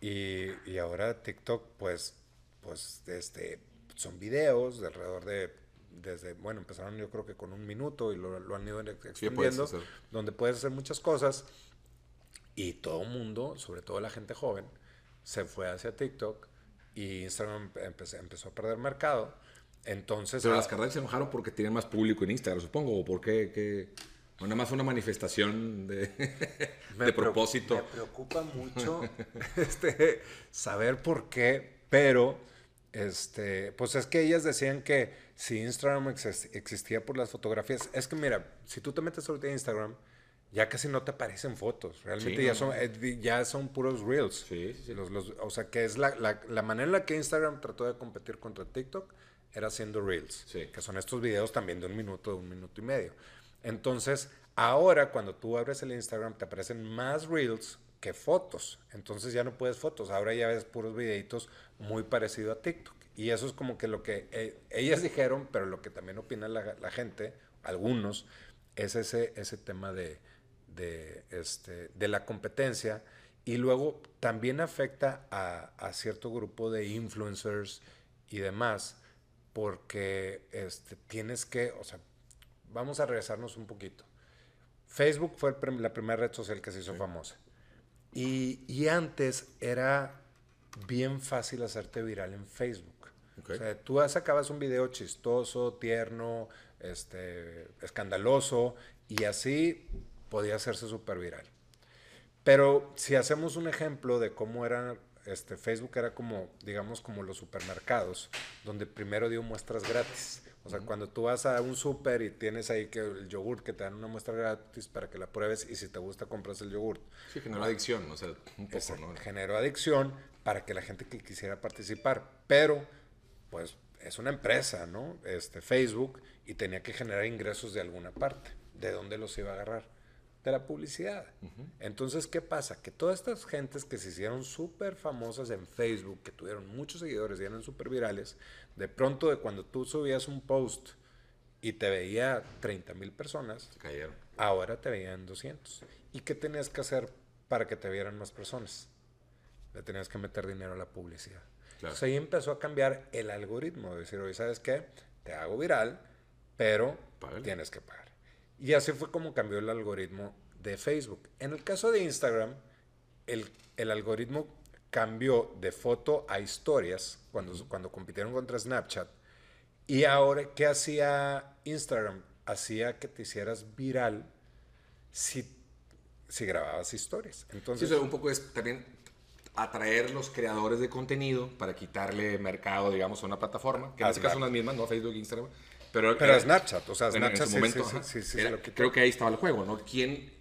y, y ahora TikTok, pues, pues, este, son videos de alrededor de, desde, bueno, empezaron yo creo que con un minuto y lo, lo han ido extendiendo, donde puedes hacer muchas cosas y todo el mundo, sobre todo la gente joven, se fue hacia TikTok y Instagram empezó, empezó a perder mercado. Entonces, Pero las carreras se enojaron porque tienen más público en Instagram, supongo, o por qué. O nada más una manifestación de, de propósito. Me preocupa mucho este, saber por qué, pero este, pues es que ellas decían que si Instagram existía por las fotografías, es que mira, si tú te metes ahorita Instagram, ya casi no te aparecen fotos. Realmente ya, Son, eh, ya son puros reels. Sí, sí, los, los, o sea, que es la, la, la, manera en la que Instagram trató de competir contra TikTok era haciendo reels. Que son estos videos también de un minuto, de un minuto y medio. Entonces, ahora cuando tú abres el Instagram te aparecen más reels que fotos. Entonces ya no puedes fotos, ahora ya ves puros videitos muy parecido a TikTok. Y eso es como que lo que eh, ellas dijeron, pero lo que también opina la, gente, algunos, es ese, ese tema de, de, este, de la competencia. Y luego también afecta a, a, cierto grupo de influencers y demás, porque este, tienes que, o sea, vamos a regresarnos un poquito. Facebook fue la primera red social que se hizo famosa. Y, y, antes era bien fácil hacerte viral en Facebook. O sea, tú sacabas un video chistoso, tierno, este, escandaloso, y así podía hacerse súper viral. Pero si hacemos un ejemplo de cómo era, este, Facebook era como, digamos, como los supermercados, donde primero dio muestras gratis. O sea, cuando tú vas a un súper y tienes ahí que el yogurt que te dan una muestra gratis para que la pruebes y si te gusta compras el yogurt. Sí, generó adicción, o sea, un poco, ¿no? Generó adicción para que la gente que quisiera participar, pero pues es una empresa, ¿no? Este Facebook y tenía que generar ingresos de alguna parte. ¿De dónde los iba a agarrar? De la publicidad. Entonces, ¿qué pasa? Que todas estas gentes que se hicieron súper famosas en Facebook, que tuvieron muchos seguidores y eran súper virales, de pronto de cuando tú subías un post y te veía 30 mil personas, cayeron. ahora te veían 200. ¿Y qué tenías que hacer para que te vieran más personas? Le tenías que meter dinero a la publicidad. Entonces ahí empezó a cambiar el algoritmo, de decir, oye, ¿sabes qué? Te hago viral, pero tienes que pagar. Y así fue como cambió el algoritmo de Facebook. En el caso de Instagram, el, el algoritmo cambió de foto a historias cuando, cuando compitieron contra Snapchat. Y ahora, ¿qué hacía Instagram? Hacía que te hicieras viral si, si grababas historias. Entonces, sí, un poco es también atraer los creadores de contenido para quitarle mercado, digamos, a una plataforma, que en este caso son las mismas, no Facebook, Instagram. Pero, pero Snapchat, o sea, Snapchat en, su momento, sí, sí, creo que ahí estaba el juego, ¿no? ¿Quién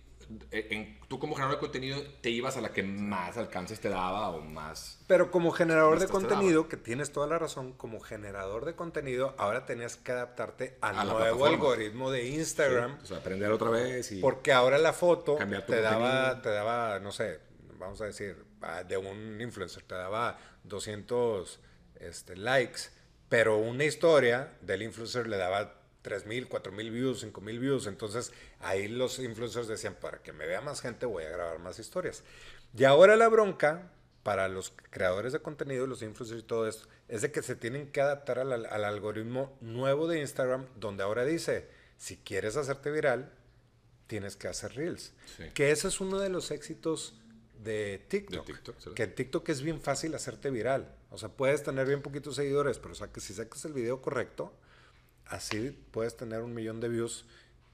eh, en, tú como generador de contenido te ibas a la que más alcances te daba o más... Pero como generador de contenido, que tienes toda la razón, como generador de contenido, ahora tenías que adaptarte al nuevo algoritmo de Instagram. o sea, aprender otra vez y... Porque ahora la foto te daba, te daba, no sé, vamos a decir, ah, de un influencer, te daba 200 este, likes, pero una historia del influencer le daba 3.000, 4.000 views, 5.000 views. Entonces ahí los influencers decían, para que me vea más gente voy a grabar más historias. Y ahora la bronca para los creadores de contenido, los influencers y todo esto, es de que se tienen que adaptar al, algoritmo nuevo de Instagram, donde ahora dice, si quieres hacerte viral, tienes que hacer reels. Que ese es uno de los éxitos de TikTok. Que en TikTok es bien fácil hacerte viral. O sea, puedes tener bien poquitos seguidores, pero o sea, que si sacas el video correcto, así puedes tener un millón de views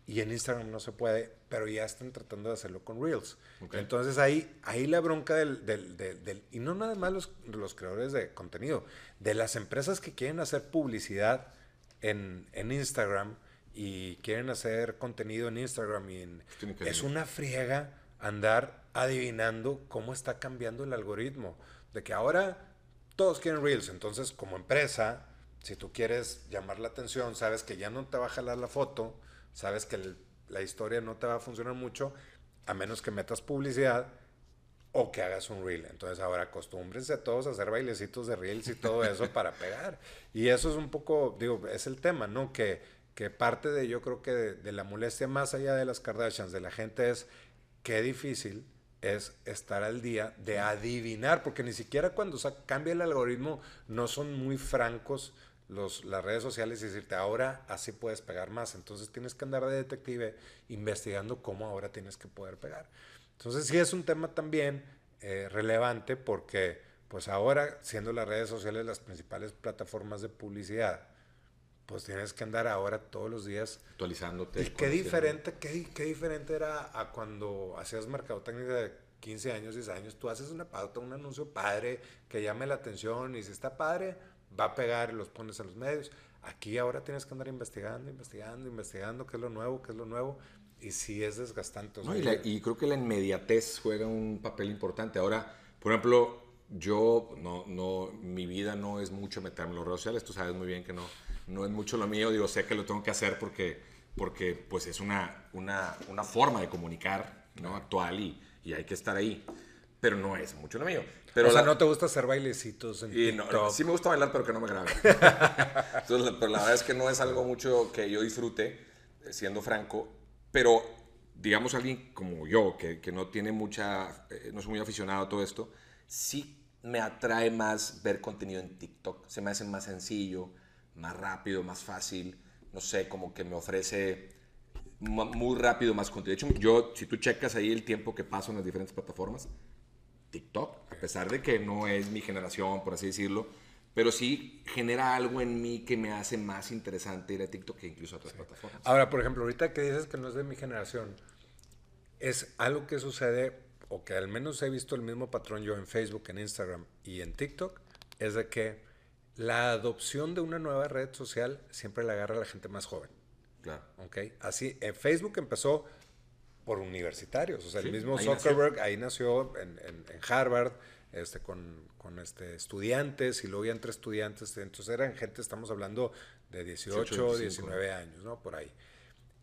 y en Instagram no se puede, pero ya están tratando de hacerlo con Reels. Entonces ahí, ahí la bronca del, del, del, y no nada más los, los, creadores de contenido, de las empresas que quieren hacer publicidad en, en Instagram y quieren hacer contenido en Instagram y es una friega andar adivinando cómo está cambiando el algoritmo, de que ahora todos quieren Reels, entonces como empresa si tú quieres llamar la atención, sabes que ya no te va a jalar la foto, sabes que la historia no te va a funcionar mucho, a menos que metas publicidad o que hagas un reel. Entonces ahora acostúmbrense a todos a hacer bailecitos de reels y todo eso para pegar. Y eso es un poco, digo, es el tema, ¿no? Que, que parte de, yo creo que de, la molestia más allá de las Kardashians, de la gente es qué difícil es estar al día de adivinar, porque ni siquiera cuando cambia el algoritmo no son muy francos los, las redes sociales y decirte, ahora así puedes pegar más. Entonces tienes que andar de detective investigando cómo ahora tienes que poder pegar. Entonces sí es un tema también eh, relevante porque pues ahora, siendo las redes sociales las principales plataformas de publicidad, pues tienes que andar ahora todos los días actualizándote. Y qué diferente, qué, qué diferente era a cuando hacías mercadotecnia de 15 años, 10 años. Tú haces una pauta, un anuncio padre que llame la atención y si está padre, va a pegar y los pones en los medios. Aquí ahora tienes que andar investigando, investigando, investigando qué es lo nuevo, qué es lo nuevo. Y sí es desgastante. y, creo que la inmediatez juega un papel importante. Ahora, por ejemplo, yo, no, no, mi vida no es mucho meterme en las redes sociales. Tú sabes muy bien que no, no es mucho lo mío. Digo, sé que lo tengo que hacer porque, porque pues es una, una, una forma de comunicar ¿no? actual y, y hay que estar ahí pero no es mucho lo mío. Pero o sea, no te gusta hacer bailecitos en y no, sí me gusta bailar, pero que no me grabe. Entonces, pero la verdad es que no es algo mucho que yo disfrute, eh, siendo franco. Pero, digamos, alguien como yo, que, que no tiene mucha, eh, no es muy aficionado a todo esto, sí me atrae más ver contenido en TikTok. Se me hace más sencillo, más rápido, más fácil. No sé, como que me ofrece muy rápido más contenido. De hecho, yo, si tú checas ahí el tiempo que paso en las diferentes plataformas, TikTok, a pesar de que no es mi generación, por así decirlo, pero sí genera algo en mí que me hace más interesante ir a TikTok que incluso a otras plataformas. Ahora, por ejemplo, ahorita que dices que no es de mi generación, es algo que sucede, o que al menos he visto el mismo patrón yo en Facebook, en Instagram y en TikTok, es de que la adopción de una nueva red social siempre la agarra a la gente más joven. Claro. ¿Ok? Así, en Facebook empezó por universitarios. O sea, el mismo Zuckerberg ahí nació en, en, Harvard este, con, con, este, estudiantes y luego ya entre estudiantes. Entonces eran gente, estamos hablando de 18, 19 años, ¿no? Por ahí.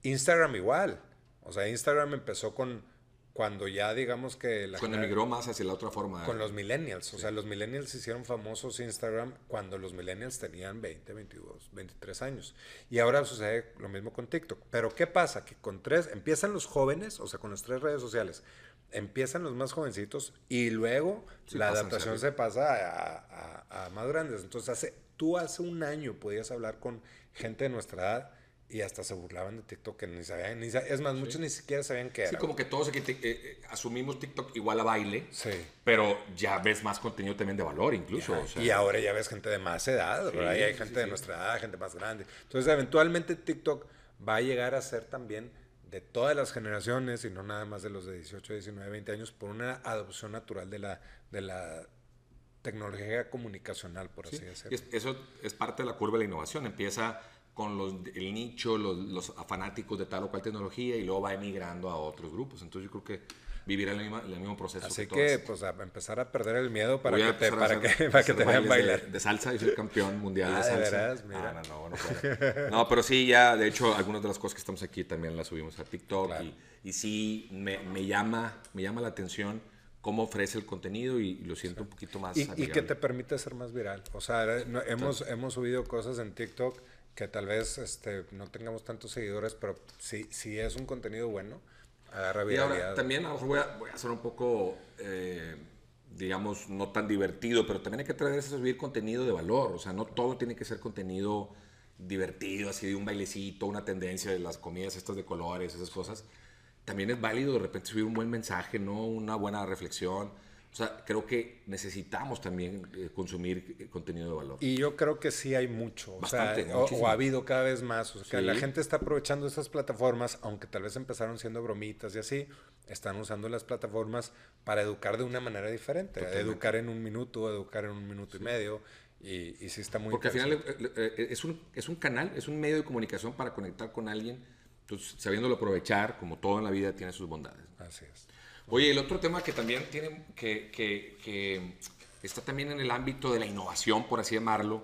Instagram igual. O sea, Instagram empezó con cuando ya digamos que la cuando emigró más hacia la otra forma con los millennials o sea los millennials hicieron famosos Instagram cuando los millennials tenían 20 22 23 años. Y ahora sucede lo mismo con TikTok. Pero qué pasa que con tres empiezan los jóvenes o sea con las tres redes sociales empiezan los más jovencitos y luego la adaptación se pasa a, a, más grandes. Entonces hace tú hace un año podías hablar con gente de nuestra edad y hasta se burlaban de TikTok que ni sabían, ni es más, muchos ni siquiera sabían qué era. Sí, como que todos aquí eh, eh, asumimos TikTok igual a baile, sí. pero ya ves más contenido también de valor incluso. y ahora ya ves gente de más edad, sí, hay gente de nuestra edad, gente más grande. Entonces, eventualmente TikTok va a llegar a ser también de todas las generaciones y no nada más de los de 18, 19, 20 años por una adopción natural de la, de la tecnología comunicacional, por así decirlo. eso es parte de la curva de la innovación. Empieza con los, el nicho, los, los, fanáticos de tal o cual tecnología y luego va emigrando a otros grupos. Entonces yo creo que vivirá el mismo, el mismo proceso. Así que, pues a empezar a perder el miedo para que te, para que, para que te vean bailar. De, salsa y soy campeón mundial ah, de salsa. De veras, mira. Ah, no, no, no, no, pero sí, ya, de hecho, algunas de las cosas que estamos aquí también las subimos a TikTok y, y, sí me, me, llama, me llama la atención cómo ofrece el contenido y, lo siento un poquito más y, y, que te permite ser más viral. O sea, hemos, hemos subido cosas en TikTok que tal vez este, no tengamos tantos seguidores, pero si, si es un contenido bueno, agarra viralidad. Y ahora, también voy a, voy a hacer un poco, eh, digamos, no tan divertido, pero también hay que atreverse a subir contenido de valor. O sea, no todo tiene que ser contenido divertido, así de un bailecito, una tendencia de las comidas estas de colores, esas cosas. También es válido de repente subir un buen mensaje, ¿no? Una buena reflexión o sea, creo que necesitamos también eh, consumir eh, contenido de valor. Y yo creo que sí hay mucho. o, sea, o, ha habido cada vez más. O sea, que la gente está aprovechando esas plataformas, aunque tal vez empezaron siendo bromitas y así, están usando las plataformas para educar de una manera diferente. Educar en un minuto, educar en un minuto y medio. Y, y, sí está muy Porque al final eh, es un, es un canal, es un medio de comunicación para conectar con alguien. Entonces, sabiéndolo aprovechar, como todo en la vida, tiene sus bondades. Así es. Oye, el otro tema que también tiene, que, que, está también en el ámbito de la innovación, por así llamarlo,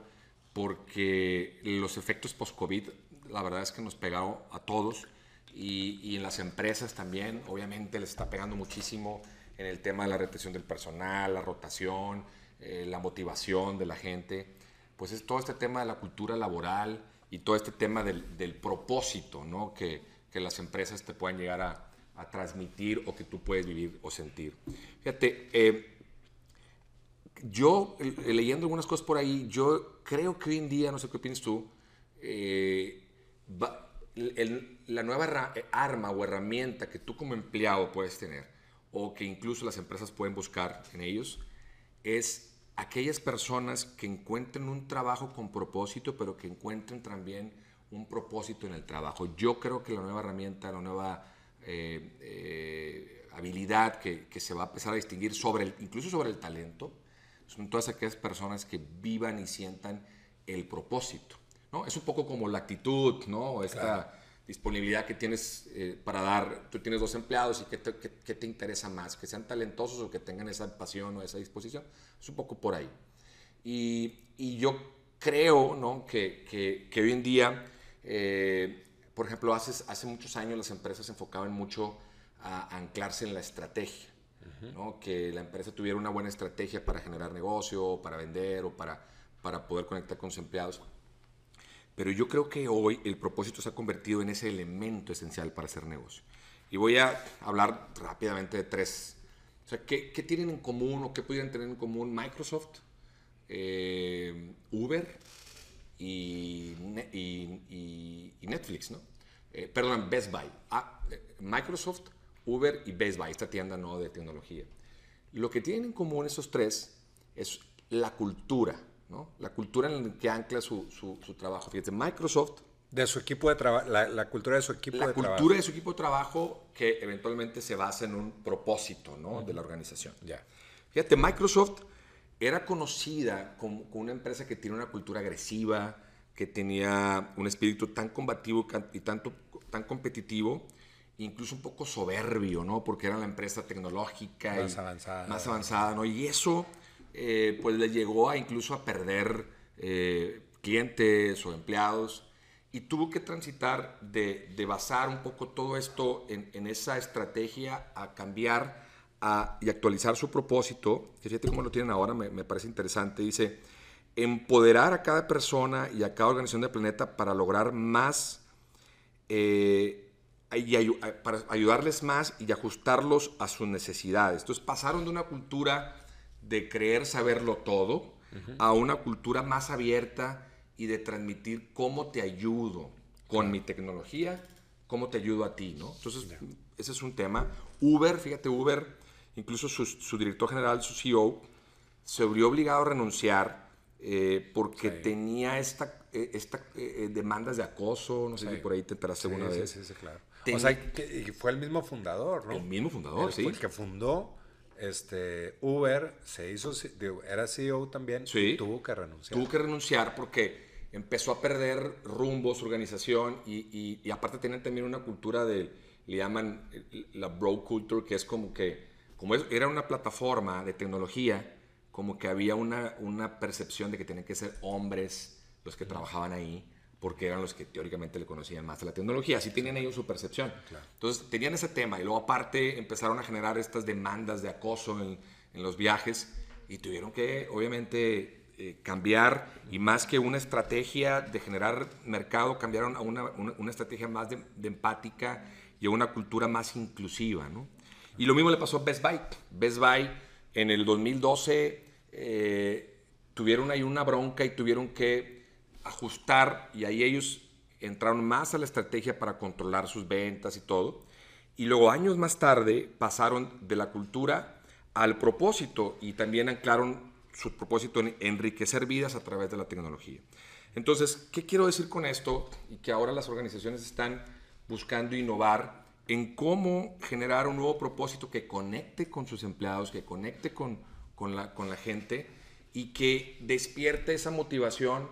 porque los efectos post-COVID, la verdad es que nos pegaron a todos y, en las empresas también, obviamente les está pegando muchísimo en el tema de la retención del personal, la rotación, eh, la motivación de la gente, pues es todo este tema de la cultura laboral y todo este tema del, del propósito, ¿no? Que, que las empresas te puedan llegar a, a transmitir o que tú puedes vivir o sentir. Fíjate, eh, yo eh, leyendo algunas cosas por ahí, yo creo que hoy en día, no sé qué opinas tú, eh, la nueva arma o herramienta que tú como empleado puedes tener o que incluso las empresas pueden buscar en ellos es aquellas personas que encuentren un trabajo con propósito, pero que encuentren también un propósito en el trabajo. Yo creo que la nueva herramienta, la nueva eh, eh, habilidad que, que, se va a empezar a distinguir sobre el, incluso sobre el talento, son todas aquellas personas que vivan y sientan el propósito. ¿no? Es un poco como la actitud, ¿no? esta disponibilidad que tienes eh, para dar. Tú tienes dos empleados y ¿qué te, qué, te, interesa más? Que sean talentosos o que tengan esa pasión o esa disposición. Es un poco por ahí. Y, y yo creo ¿no? que, que, que, hoy en día por ejemplo, hace, hace muchos años las empresas se enfocaban mucho a, anclarse en la estrategia, ¿no? que la empresa tuviera una buena estrategia para generar negocio, para vender o para, para poder conectar con sus empleados. Pero yo creo que hoy el propósito se ha convertido en ese elemento esencial para hacer negocio. Y voy a hablar rápidamente de tres. O sea, ¿qué, qué tienen en común o qué pudieran tener en común Microsoft, eh, Uber y, y, Netflix, ¿no? Eh, perdón, Best Buy. Ah, eh, Microsoft, Uber y Best Buy, esta tienda ¿no? de tecnología. Lo que tienen en común esos tres es la cultura, ¿no? La cultura en la que ancla su, su, trabajo. Fíjate, Microsoft... De su equipo de trabajo, la, cultura de su equipo de trabajo. La cultura de su equipo de trabajo que eventualmente se basa en un propósito, ¿no? De la organización. Ya. Fíjate, Microsoft era conocida como, una empresa que tiene una cultura agresiva, que tenía un espíritu tan combativo y tanto, tan competitivo, incluso un poco soberbio, ¿no? Porque era la empresa tecnológica más avanzada, más avanzada, ¿no? Y eso, eh, pues, le llegó a incluso a perder eh, clientes o empleados y tuvo que transitar de, de basar un poco todo esto en, en esa estrategia a cambiar y actualizar su propósito, que fíjate cómo lo tienen ahora, me, me, parece interesante, dice, empoderar a cada persona y a cada organización del planeta para lograr más, eh, y para ayudarles más y ajustarlos a sus necesidades. Entonces pasaron de una cultura de creer saberlo todo a una cultura más abierta y de transmitir cómo te ayudo, con mi tecnología, ¿cómo te ayudo a ti? ¿no? Entonces, ese es un tema. Uber, fíjate, Uber, incluso su, director general, su CEO, se vio obligado a renunciar eh, porque tenía esta, eh, esta eh, demandas de acoso, no sé si por ahí te enteraste alguna vez. Sí, sí, claro. o sea, y fue el mismo fundador, ¿no? El mismo fundador, sí. El que fundó este, Uber, se hizo, era CEO también, y tuvo que renunciar. Tuvo que renunciar porque empezó a perder rumbo su organización y, y, aparte tenían también una cultura de, le llaman la bro culture, que es como que, como era una plataforma de tecnología, como que había una, una percepción de que tenían que ser hombres los que trabajaban ahí, porque eran los que teóricamente le conocían más de la tecnología. Así tenían ellos su percepción. Entonces tenían ese tema y luego aparte empezaron a generar estas demandas de acoso en, en los viajes y tuvieron que, obviamente, eh, cambiar y más que una estrategia de generar mercado, cambiaron a una, una, estrategia más de, empática y a una cultura más inclusiva. ¿no? Y lo mismo le pasó a Best Buy. Best Buy en el 2012 eh, tuvieron ahí una bronca y tuvieron que ajustar y ahí ellos entraron más a la estrategia para controlar sus ventas y todo. Y luego años más tarde pasaron de la cultura al propósito y también anclaron su propósito en enriquecer vidas a través de la tecnología. Entonces, ¿qué quiero decir con esto? Y que ahora las organizaciones están buscando innovar en cómo generar un nuevo propósito que conecte con sus empleados, que conecte con, con, la, con la gente y que despierte esa motivación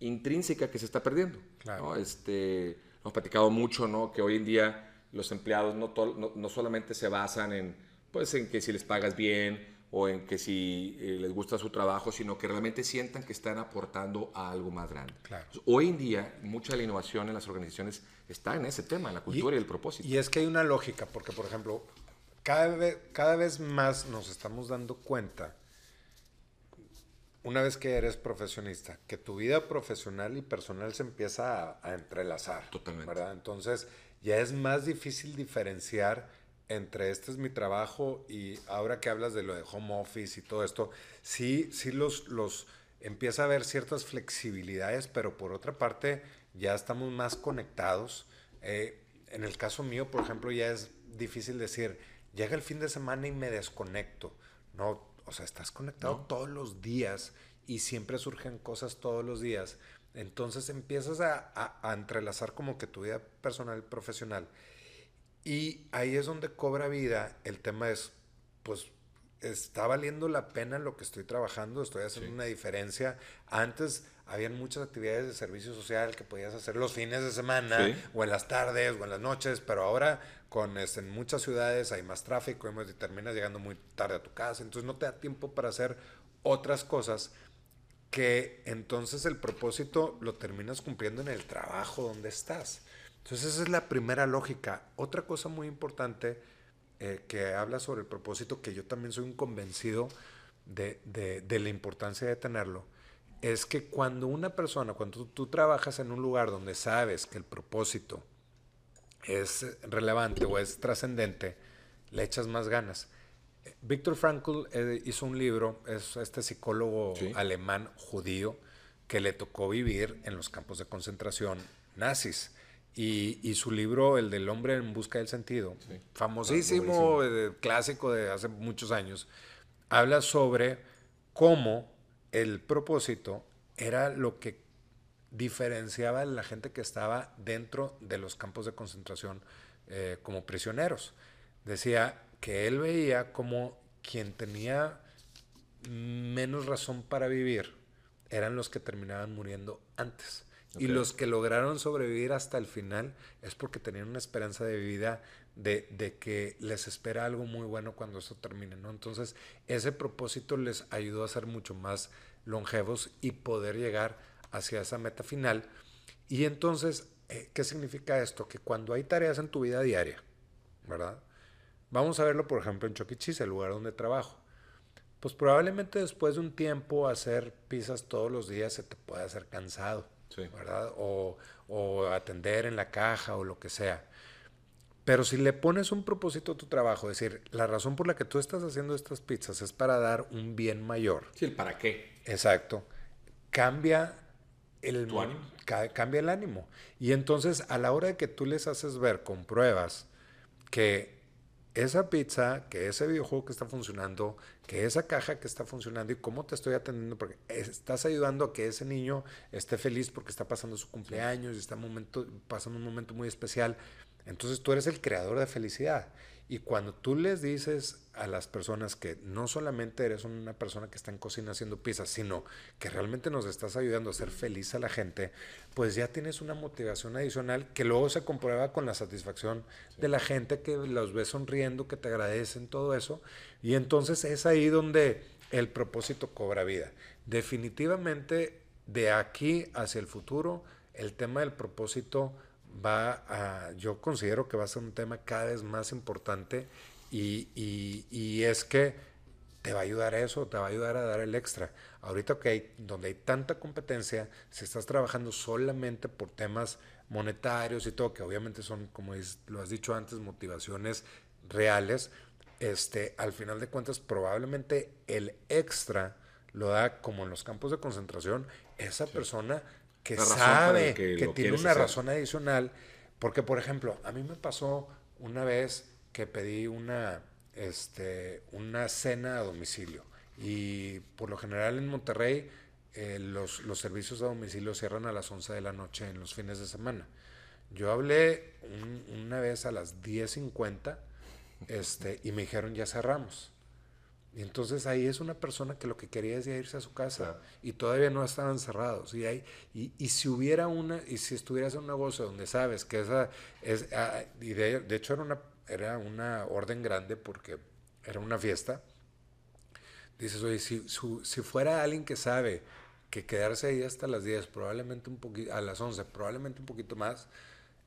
intrínseca que se está perdiendo. Claro. Este, hemos platicado mucho ¿no? que hoy en día los empleados no, no, no solamente se basan en, pues, en que si les pagas bien, o en que si eh, les gusta su trabajo, sino que realmente sientan que están aportando a algo más grande. Hoy en día, mucha de la innovación en las organizaciones está en ese tema, en la cultura y, el propósito. Y es que hay una lógica, porque por ejemplo, cada vez, cada vez más nos estamos dando cuenta, una vez que eres profesionista, que tu vida profesional y personal se empieza a, a entrelazar. Totalmente. ¿verdad? Entonces, ya es más difícil diferenciar entre este es mi trabajo y ahora que hablas de lo de home office y todo esto, sí, sí los, los empieza a haber ciertas flexibilidades, pero por otra parte ya estamos más conectados. Eh, en el caso mío, por ejemplo, ya es difícil decir, llega el fin de semana y me desconecto. No, o sea, estás conectado todos los días y siempre surgen cosas todos los días. Entonces empiezas a, a, a entrelazar como que tu vida personal y profesional. Y ahí es donde cobra vida. El tema es, pues, está valiendo la pena lo que estoy trabajando, estoy haciendo una diferencia. Antes habían muchas actividades de servicio social que podías hacer los fines de semana o en las tardes o en las noches, pero ahora con este, en muchas ciudades hay más tráfico y terminas llegando muy tarde a tu casa, entonces no te da tiempo para hacer otras cosas que entonces el propósito lo terminas cumpliendo en el trabajo donde estás. Entonces esa es la primera lógica. Otra cosa muy importante eh, que habla sobre el propósito, que yo también soy un convencido de, de, la importancia de tenerlo, es que cuando una persona, cuando tú, trabajas en un lugar donde sabes que el propósito es relevante o es trascendente, le echas más ganas. Víctor Frankl eh, hizo un libro, es este psicólogo alemán judío que le tocó vivir en los campos de concentración nazis. Y, su libro, el del hombre en busca del sentido, famosísimo, eh, clásico de hace muchos años, habla sobre cómo el propósito era lo que diferenciaba a la gente que estaba dentro de los campos de concentración eh, como prisioneros. Decía que él veía como quien tenía menos razón para vivir eran los que terminaban muriendo antes. Y los que lograron sobrevivir hasta el final es porque tenían una esperanza de vida de, de, que les espera algo muy bueno cuando esto termine, ¿no? Entonces, ese propósito les ayudó a ser mucho más longevos y poder llegar hacia esa meta final. Y entonces, eh, ¿qué significa esto? Que cuando hay tareas en tu vida diaria, ¿verdad? Vamos a verlo, por ejemplo, en Choquichis, el lugar donde trabajo. Pues probablemente después de un tiempo hacer pizzas todos los días se te puede hacer cansado. ¿Verdad? O, atender en la caja o lo que sea. Pero si le pones un propósito a tu trabajo, es decir, la razón por la que tú estás haciendo estas pizzas es para dar un bien mayor. Sí, el para qué. Exacto. Cambia el... ¿Tu ánimo? cambia el ánimo. Y entonces a la hora de que tú les haces ver con pruebas que esa pizza, que ese videojuego que está funcionando, que esa caja que está funcionando y cómo te estoy atendiendo, porque estás ayudando a que ese niño esté feliz porque está pasando su cumpleaños y está momento, pasando un momento muy especial. Entonces tú eres el creador de felicidad. Y cuando tú les dices a las personas que no solamente eres una persona que está en cocina haciendo pizzas, sino que realmente nos estás ayudando a hacer feliz a la gente, pues ya tienes una motivación adicional que luego se comprueba con la satisfacción de la gente que los ve sonriendo, que te agradecen todo eso. Y entonces es ahí donde el propósito cobra vida. Definitivamente de aquí hacia el futuro, el tema del propósito va a, yo considero que va a ser un tema cada vez más importante y, y, es que te va a ayudar a eso, te va a ayudar a dar el extra. Ahorita que hay, donde hay tanta competencia, si estás trabajando solamente por temas monetarios y todo, que obviamente son, como lo has dicho antes, motivaciones reales, este, al final de cuentas probablemente el extra lo da como en los campos de concentración esa persona que sabe que, tiene una razón adicional. Porque, por ejemplo, a mí me pasó una vez que pedí una, este, una cena a domicilio. Y por lo general en Monterrey eh, los, los, servicios a domicilio cierran a las 11 de la noche en los fines de semana. Yo hablé una vez a las 10.50 este, y me dijeron ya cerramos. Y entonces ahí es una persona que lo que quería es irse a su casa y todavía no estaban cerrados. Y, hay, y, y, si hubiera una, y si estuvieras en un negocio donde sabes que esa es, ah, y de, de, hecho era una, era una orden grande porque era una fiesta, dices, oye, si, si fuera alguien que sabe que quedarse ahí hasta las 10, probablemente un poquito, a las 11, probablemente un poquito más,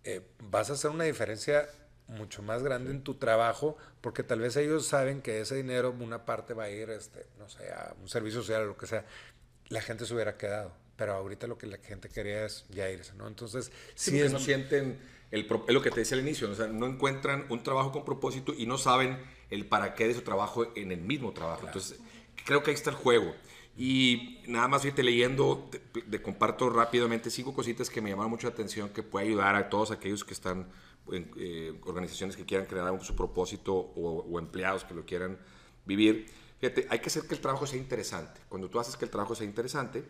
eh, vas a hacer una diferencia mucho más grande en tu trabajo, porque tal vez ellos saben que ese dinero, una parte va a ir, este, no sé, a un servicio social o lo que sea, la gente se hubiera quedado. Pero ahorita lo que la gente quería es ya irse, ¿no? Entonces, sí, no sienten, el, es lo que te decía al inicio, o sea, no encuentran un trabajo con propósito y no saben el para qué de su trabajo en el mismo trabajo. Entonces, creo que ahí está el juego. Y nada más fíjate leyendo, te, comparto rápidamente cinco cositas que me llamaron mucho la atención, que puede ayudar a todos aquellos que están eh, organizaciones que quieran crear su propósito o, empleados que lo quieran vivir. Fíjate, hay que hacer que el trabajo sea interesante. Cuando tú haces que el trabajo sea interesante,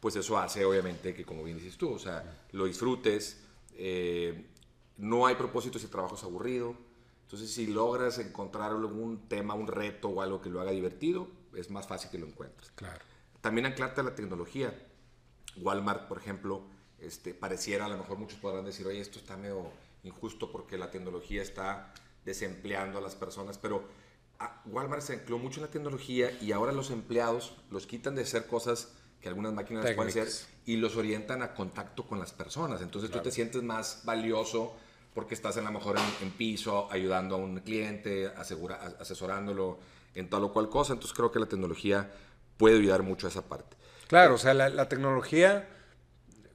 pues eso hace obviamente que, como bien dices tú, o sea, lo disfrutes. Eh, no hay propósito si el trabajo es aburrido. Entonces, si logras encontrar algún tema, un reto o algo que lo haga divertido, es más fácil que lo encuentres. Claro. También anclarte a la tecnología. Walmart, por ejemplo, este, pareciera, a lo mejor muchos podrán decir, oye, esto está medio injusto porque la tecnología está desempleando a las personas, pero ah, Walmart se empleó mucho en la tecnología y ahora los empleados los quitan de hacer cosas que algunas máquinas pueden hacer y los orientan a contacto con las personas. Entonces tú te sientes más valioso porque estás a lo mejor en, piso ayudando a un cliente, asegura, asesorándolo en tal o cual cosa. Entonces creo que la tecnología puede ayudar mucho a esa parte. Claro, o sea, la, la tecnología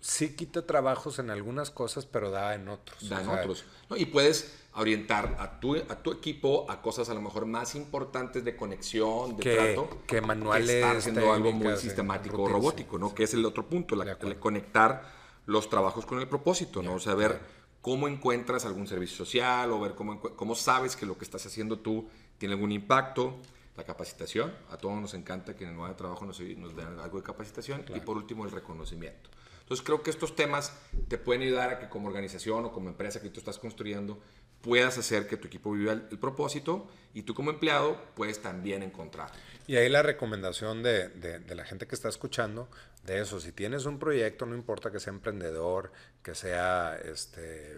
sí quita trabajos en algunas cosas, pero da en otros. Da en otros. y puedes orientar a tu, a tu equipo a cosas a lo mejor más importantes de conexión, de trato. Que manuales. Que estar haciendo algo muy sistemático o robótico, ¿no? Que es el otro punto, la, conectar los trabajos con el propósito, ¿no? O sea, ver cómo encuentras algún servicio social o ver cómo, cómo sabes que lo que estás haciendo tú tiene algún impacto. La capacitación, a todos nos encanta que en el nuevo trabajo nos, nos den algo de capacitación. Y por último, el reconocimiento. Entonces creo que estos temas te pueden ayudar a que como organización o como empresa que tú estás construyendo puedas hacer que tu equipo viva el, propósito y tú como empleado puedes también encontrar. Y ahí la recomendación de, de, la gente que está escuchando, de eso, si tienes un proyecto, no importa que sea emprendedor, que sea este,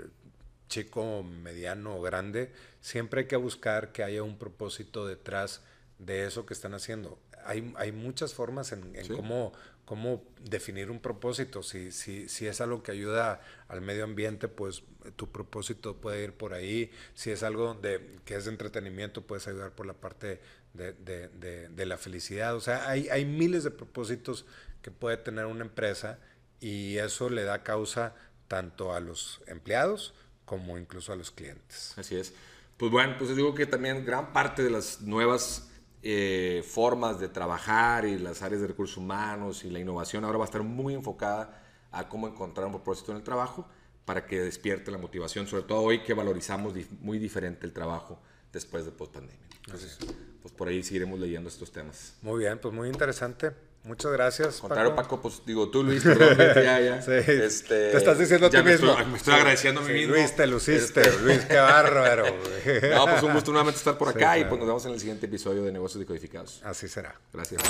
chico, mediano o grande, siempre hay que buscar que haya un propósito detrás de eso que están haciendo. Hay, hay muchas formas en, en cómo cómo definir un propósito. Si, si, si es algo que ayuda al medio ambiente, pues tu propósito puede ir por ahí. Si es algo de, que es de entretenimiento, puedes ayudar por la parte de, de, de, la felicidad. O sea, hay, hay miles de propósitos que puede tener una empresa y eso le da causa tanto a los empleados como incluso a los clientes. Así es. Pues bueno, pues digo que también gran parte de las nuevas eh, formas de trabajar y las áreas de recursos humanos y la innovación ahora va a estar muy enfocada a cómo encontrar un propósito en el trabajo para que despierte la motivación, sobre todo hoy que valorizamos muy diferente el trabajo después de post-pandemia. Entonces, pues por ahí seguiremos leyendo estos temas. Muy bien, pues muy interesante. Muchas gracias. Contrario, Paco. pues digo tú, Luis, perdón, ya, ya. Sí. Este, te estás diciendo a ti mismo. Estoy, me estoy agradeciendo a mí mismo. Luis, te luciste. Este... Luis, qué bárbaro. no, pues un gusto nuevamente estar por acá y pues nos vemos en el siguiente episodio de Negocios Decodificados. Así será. Gracias.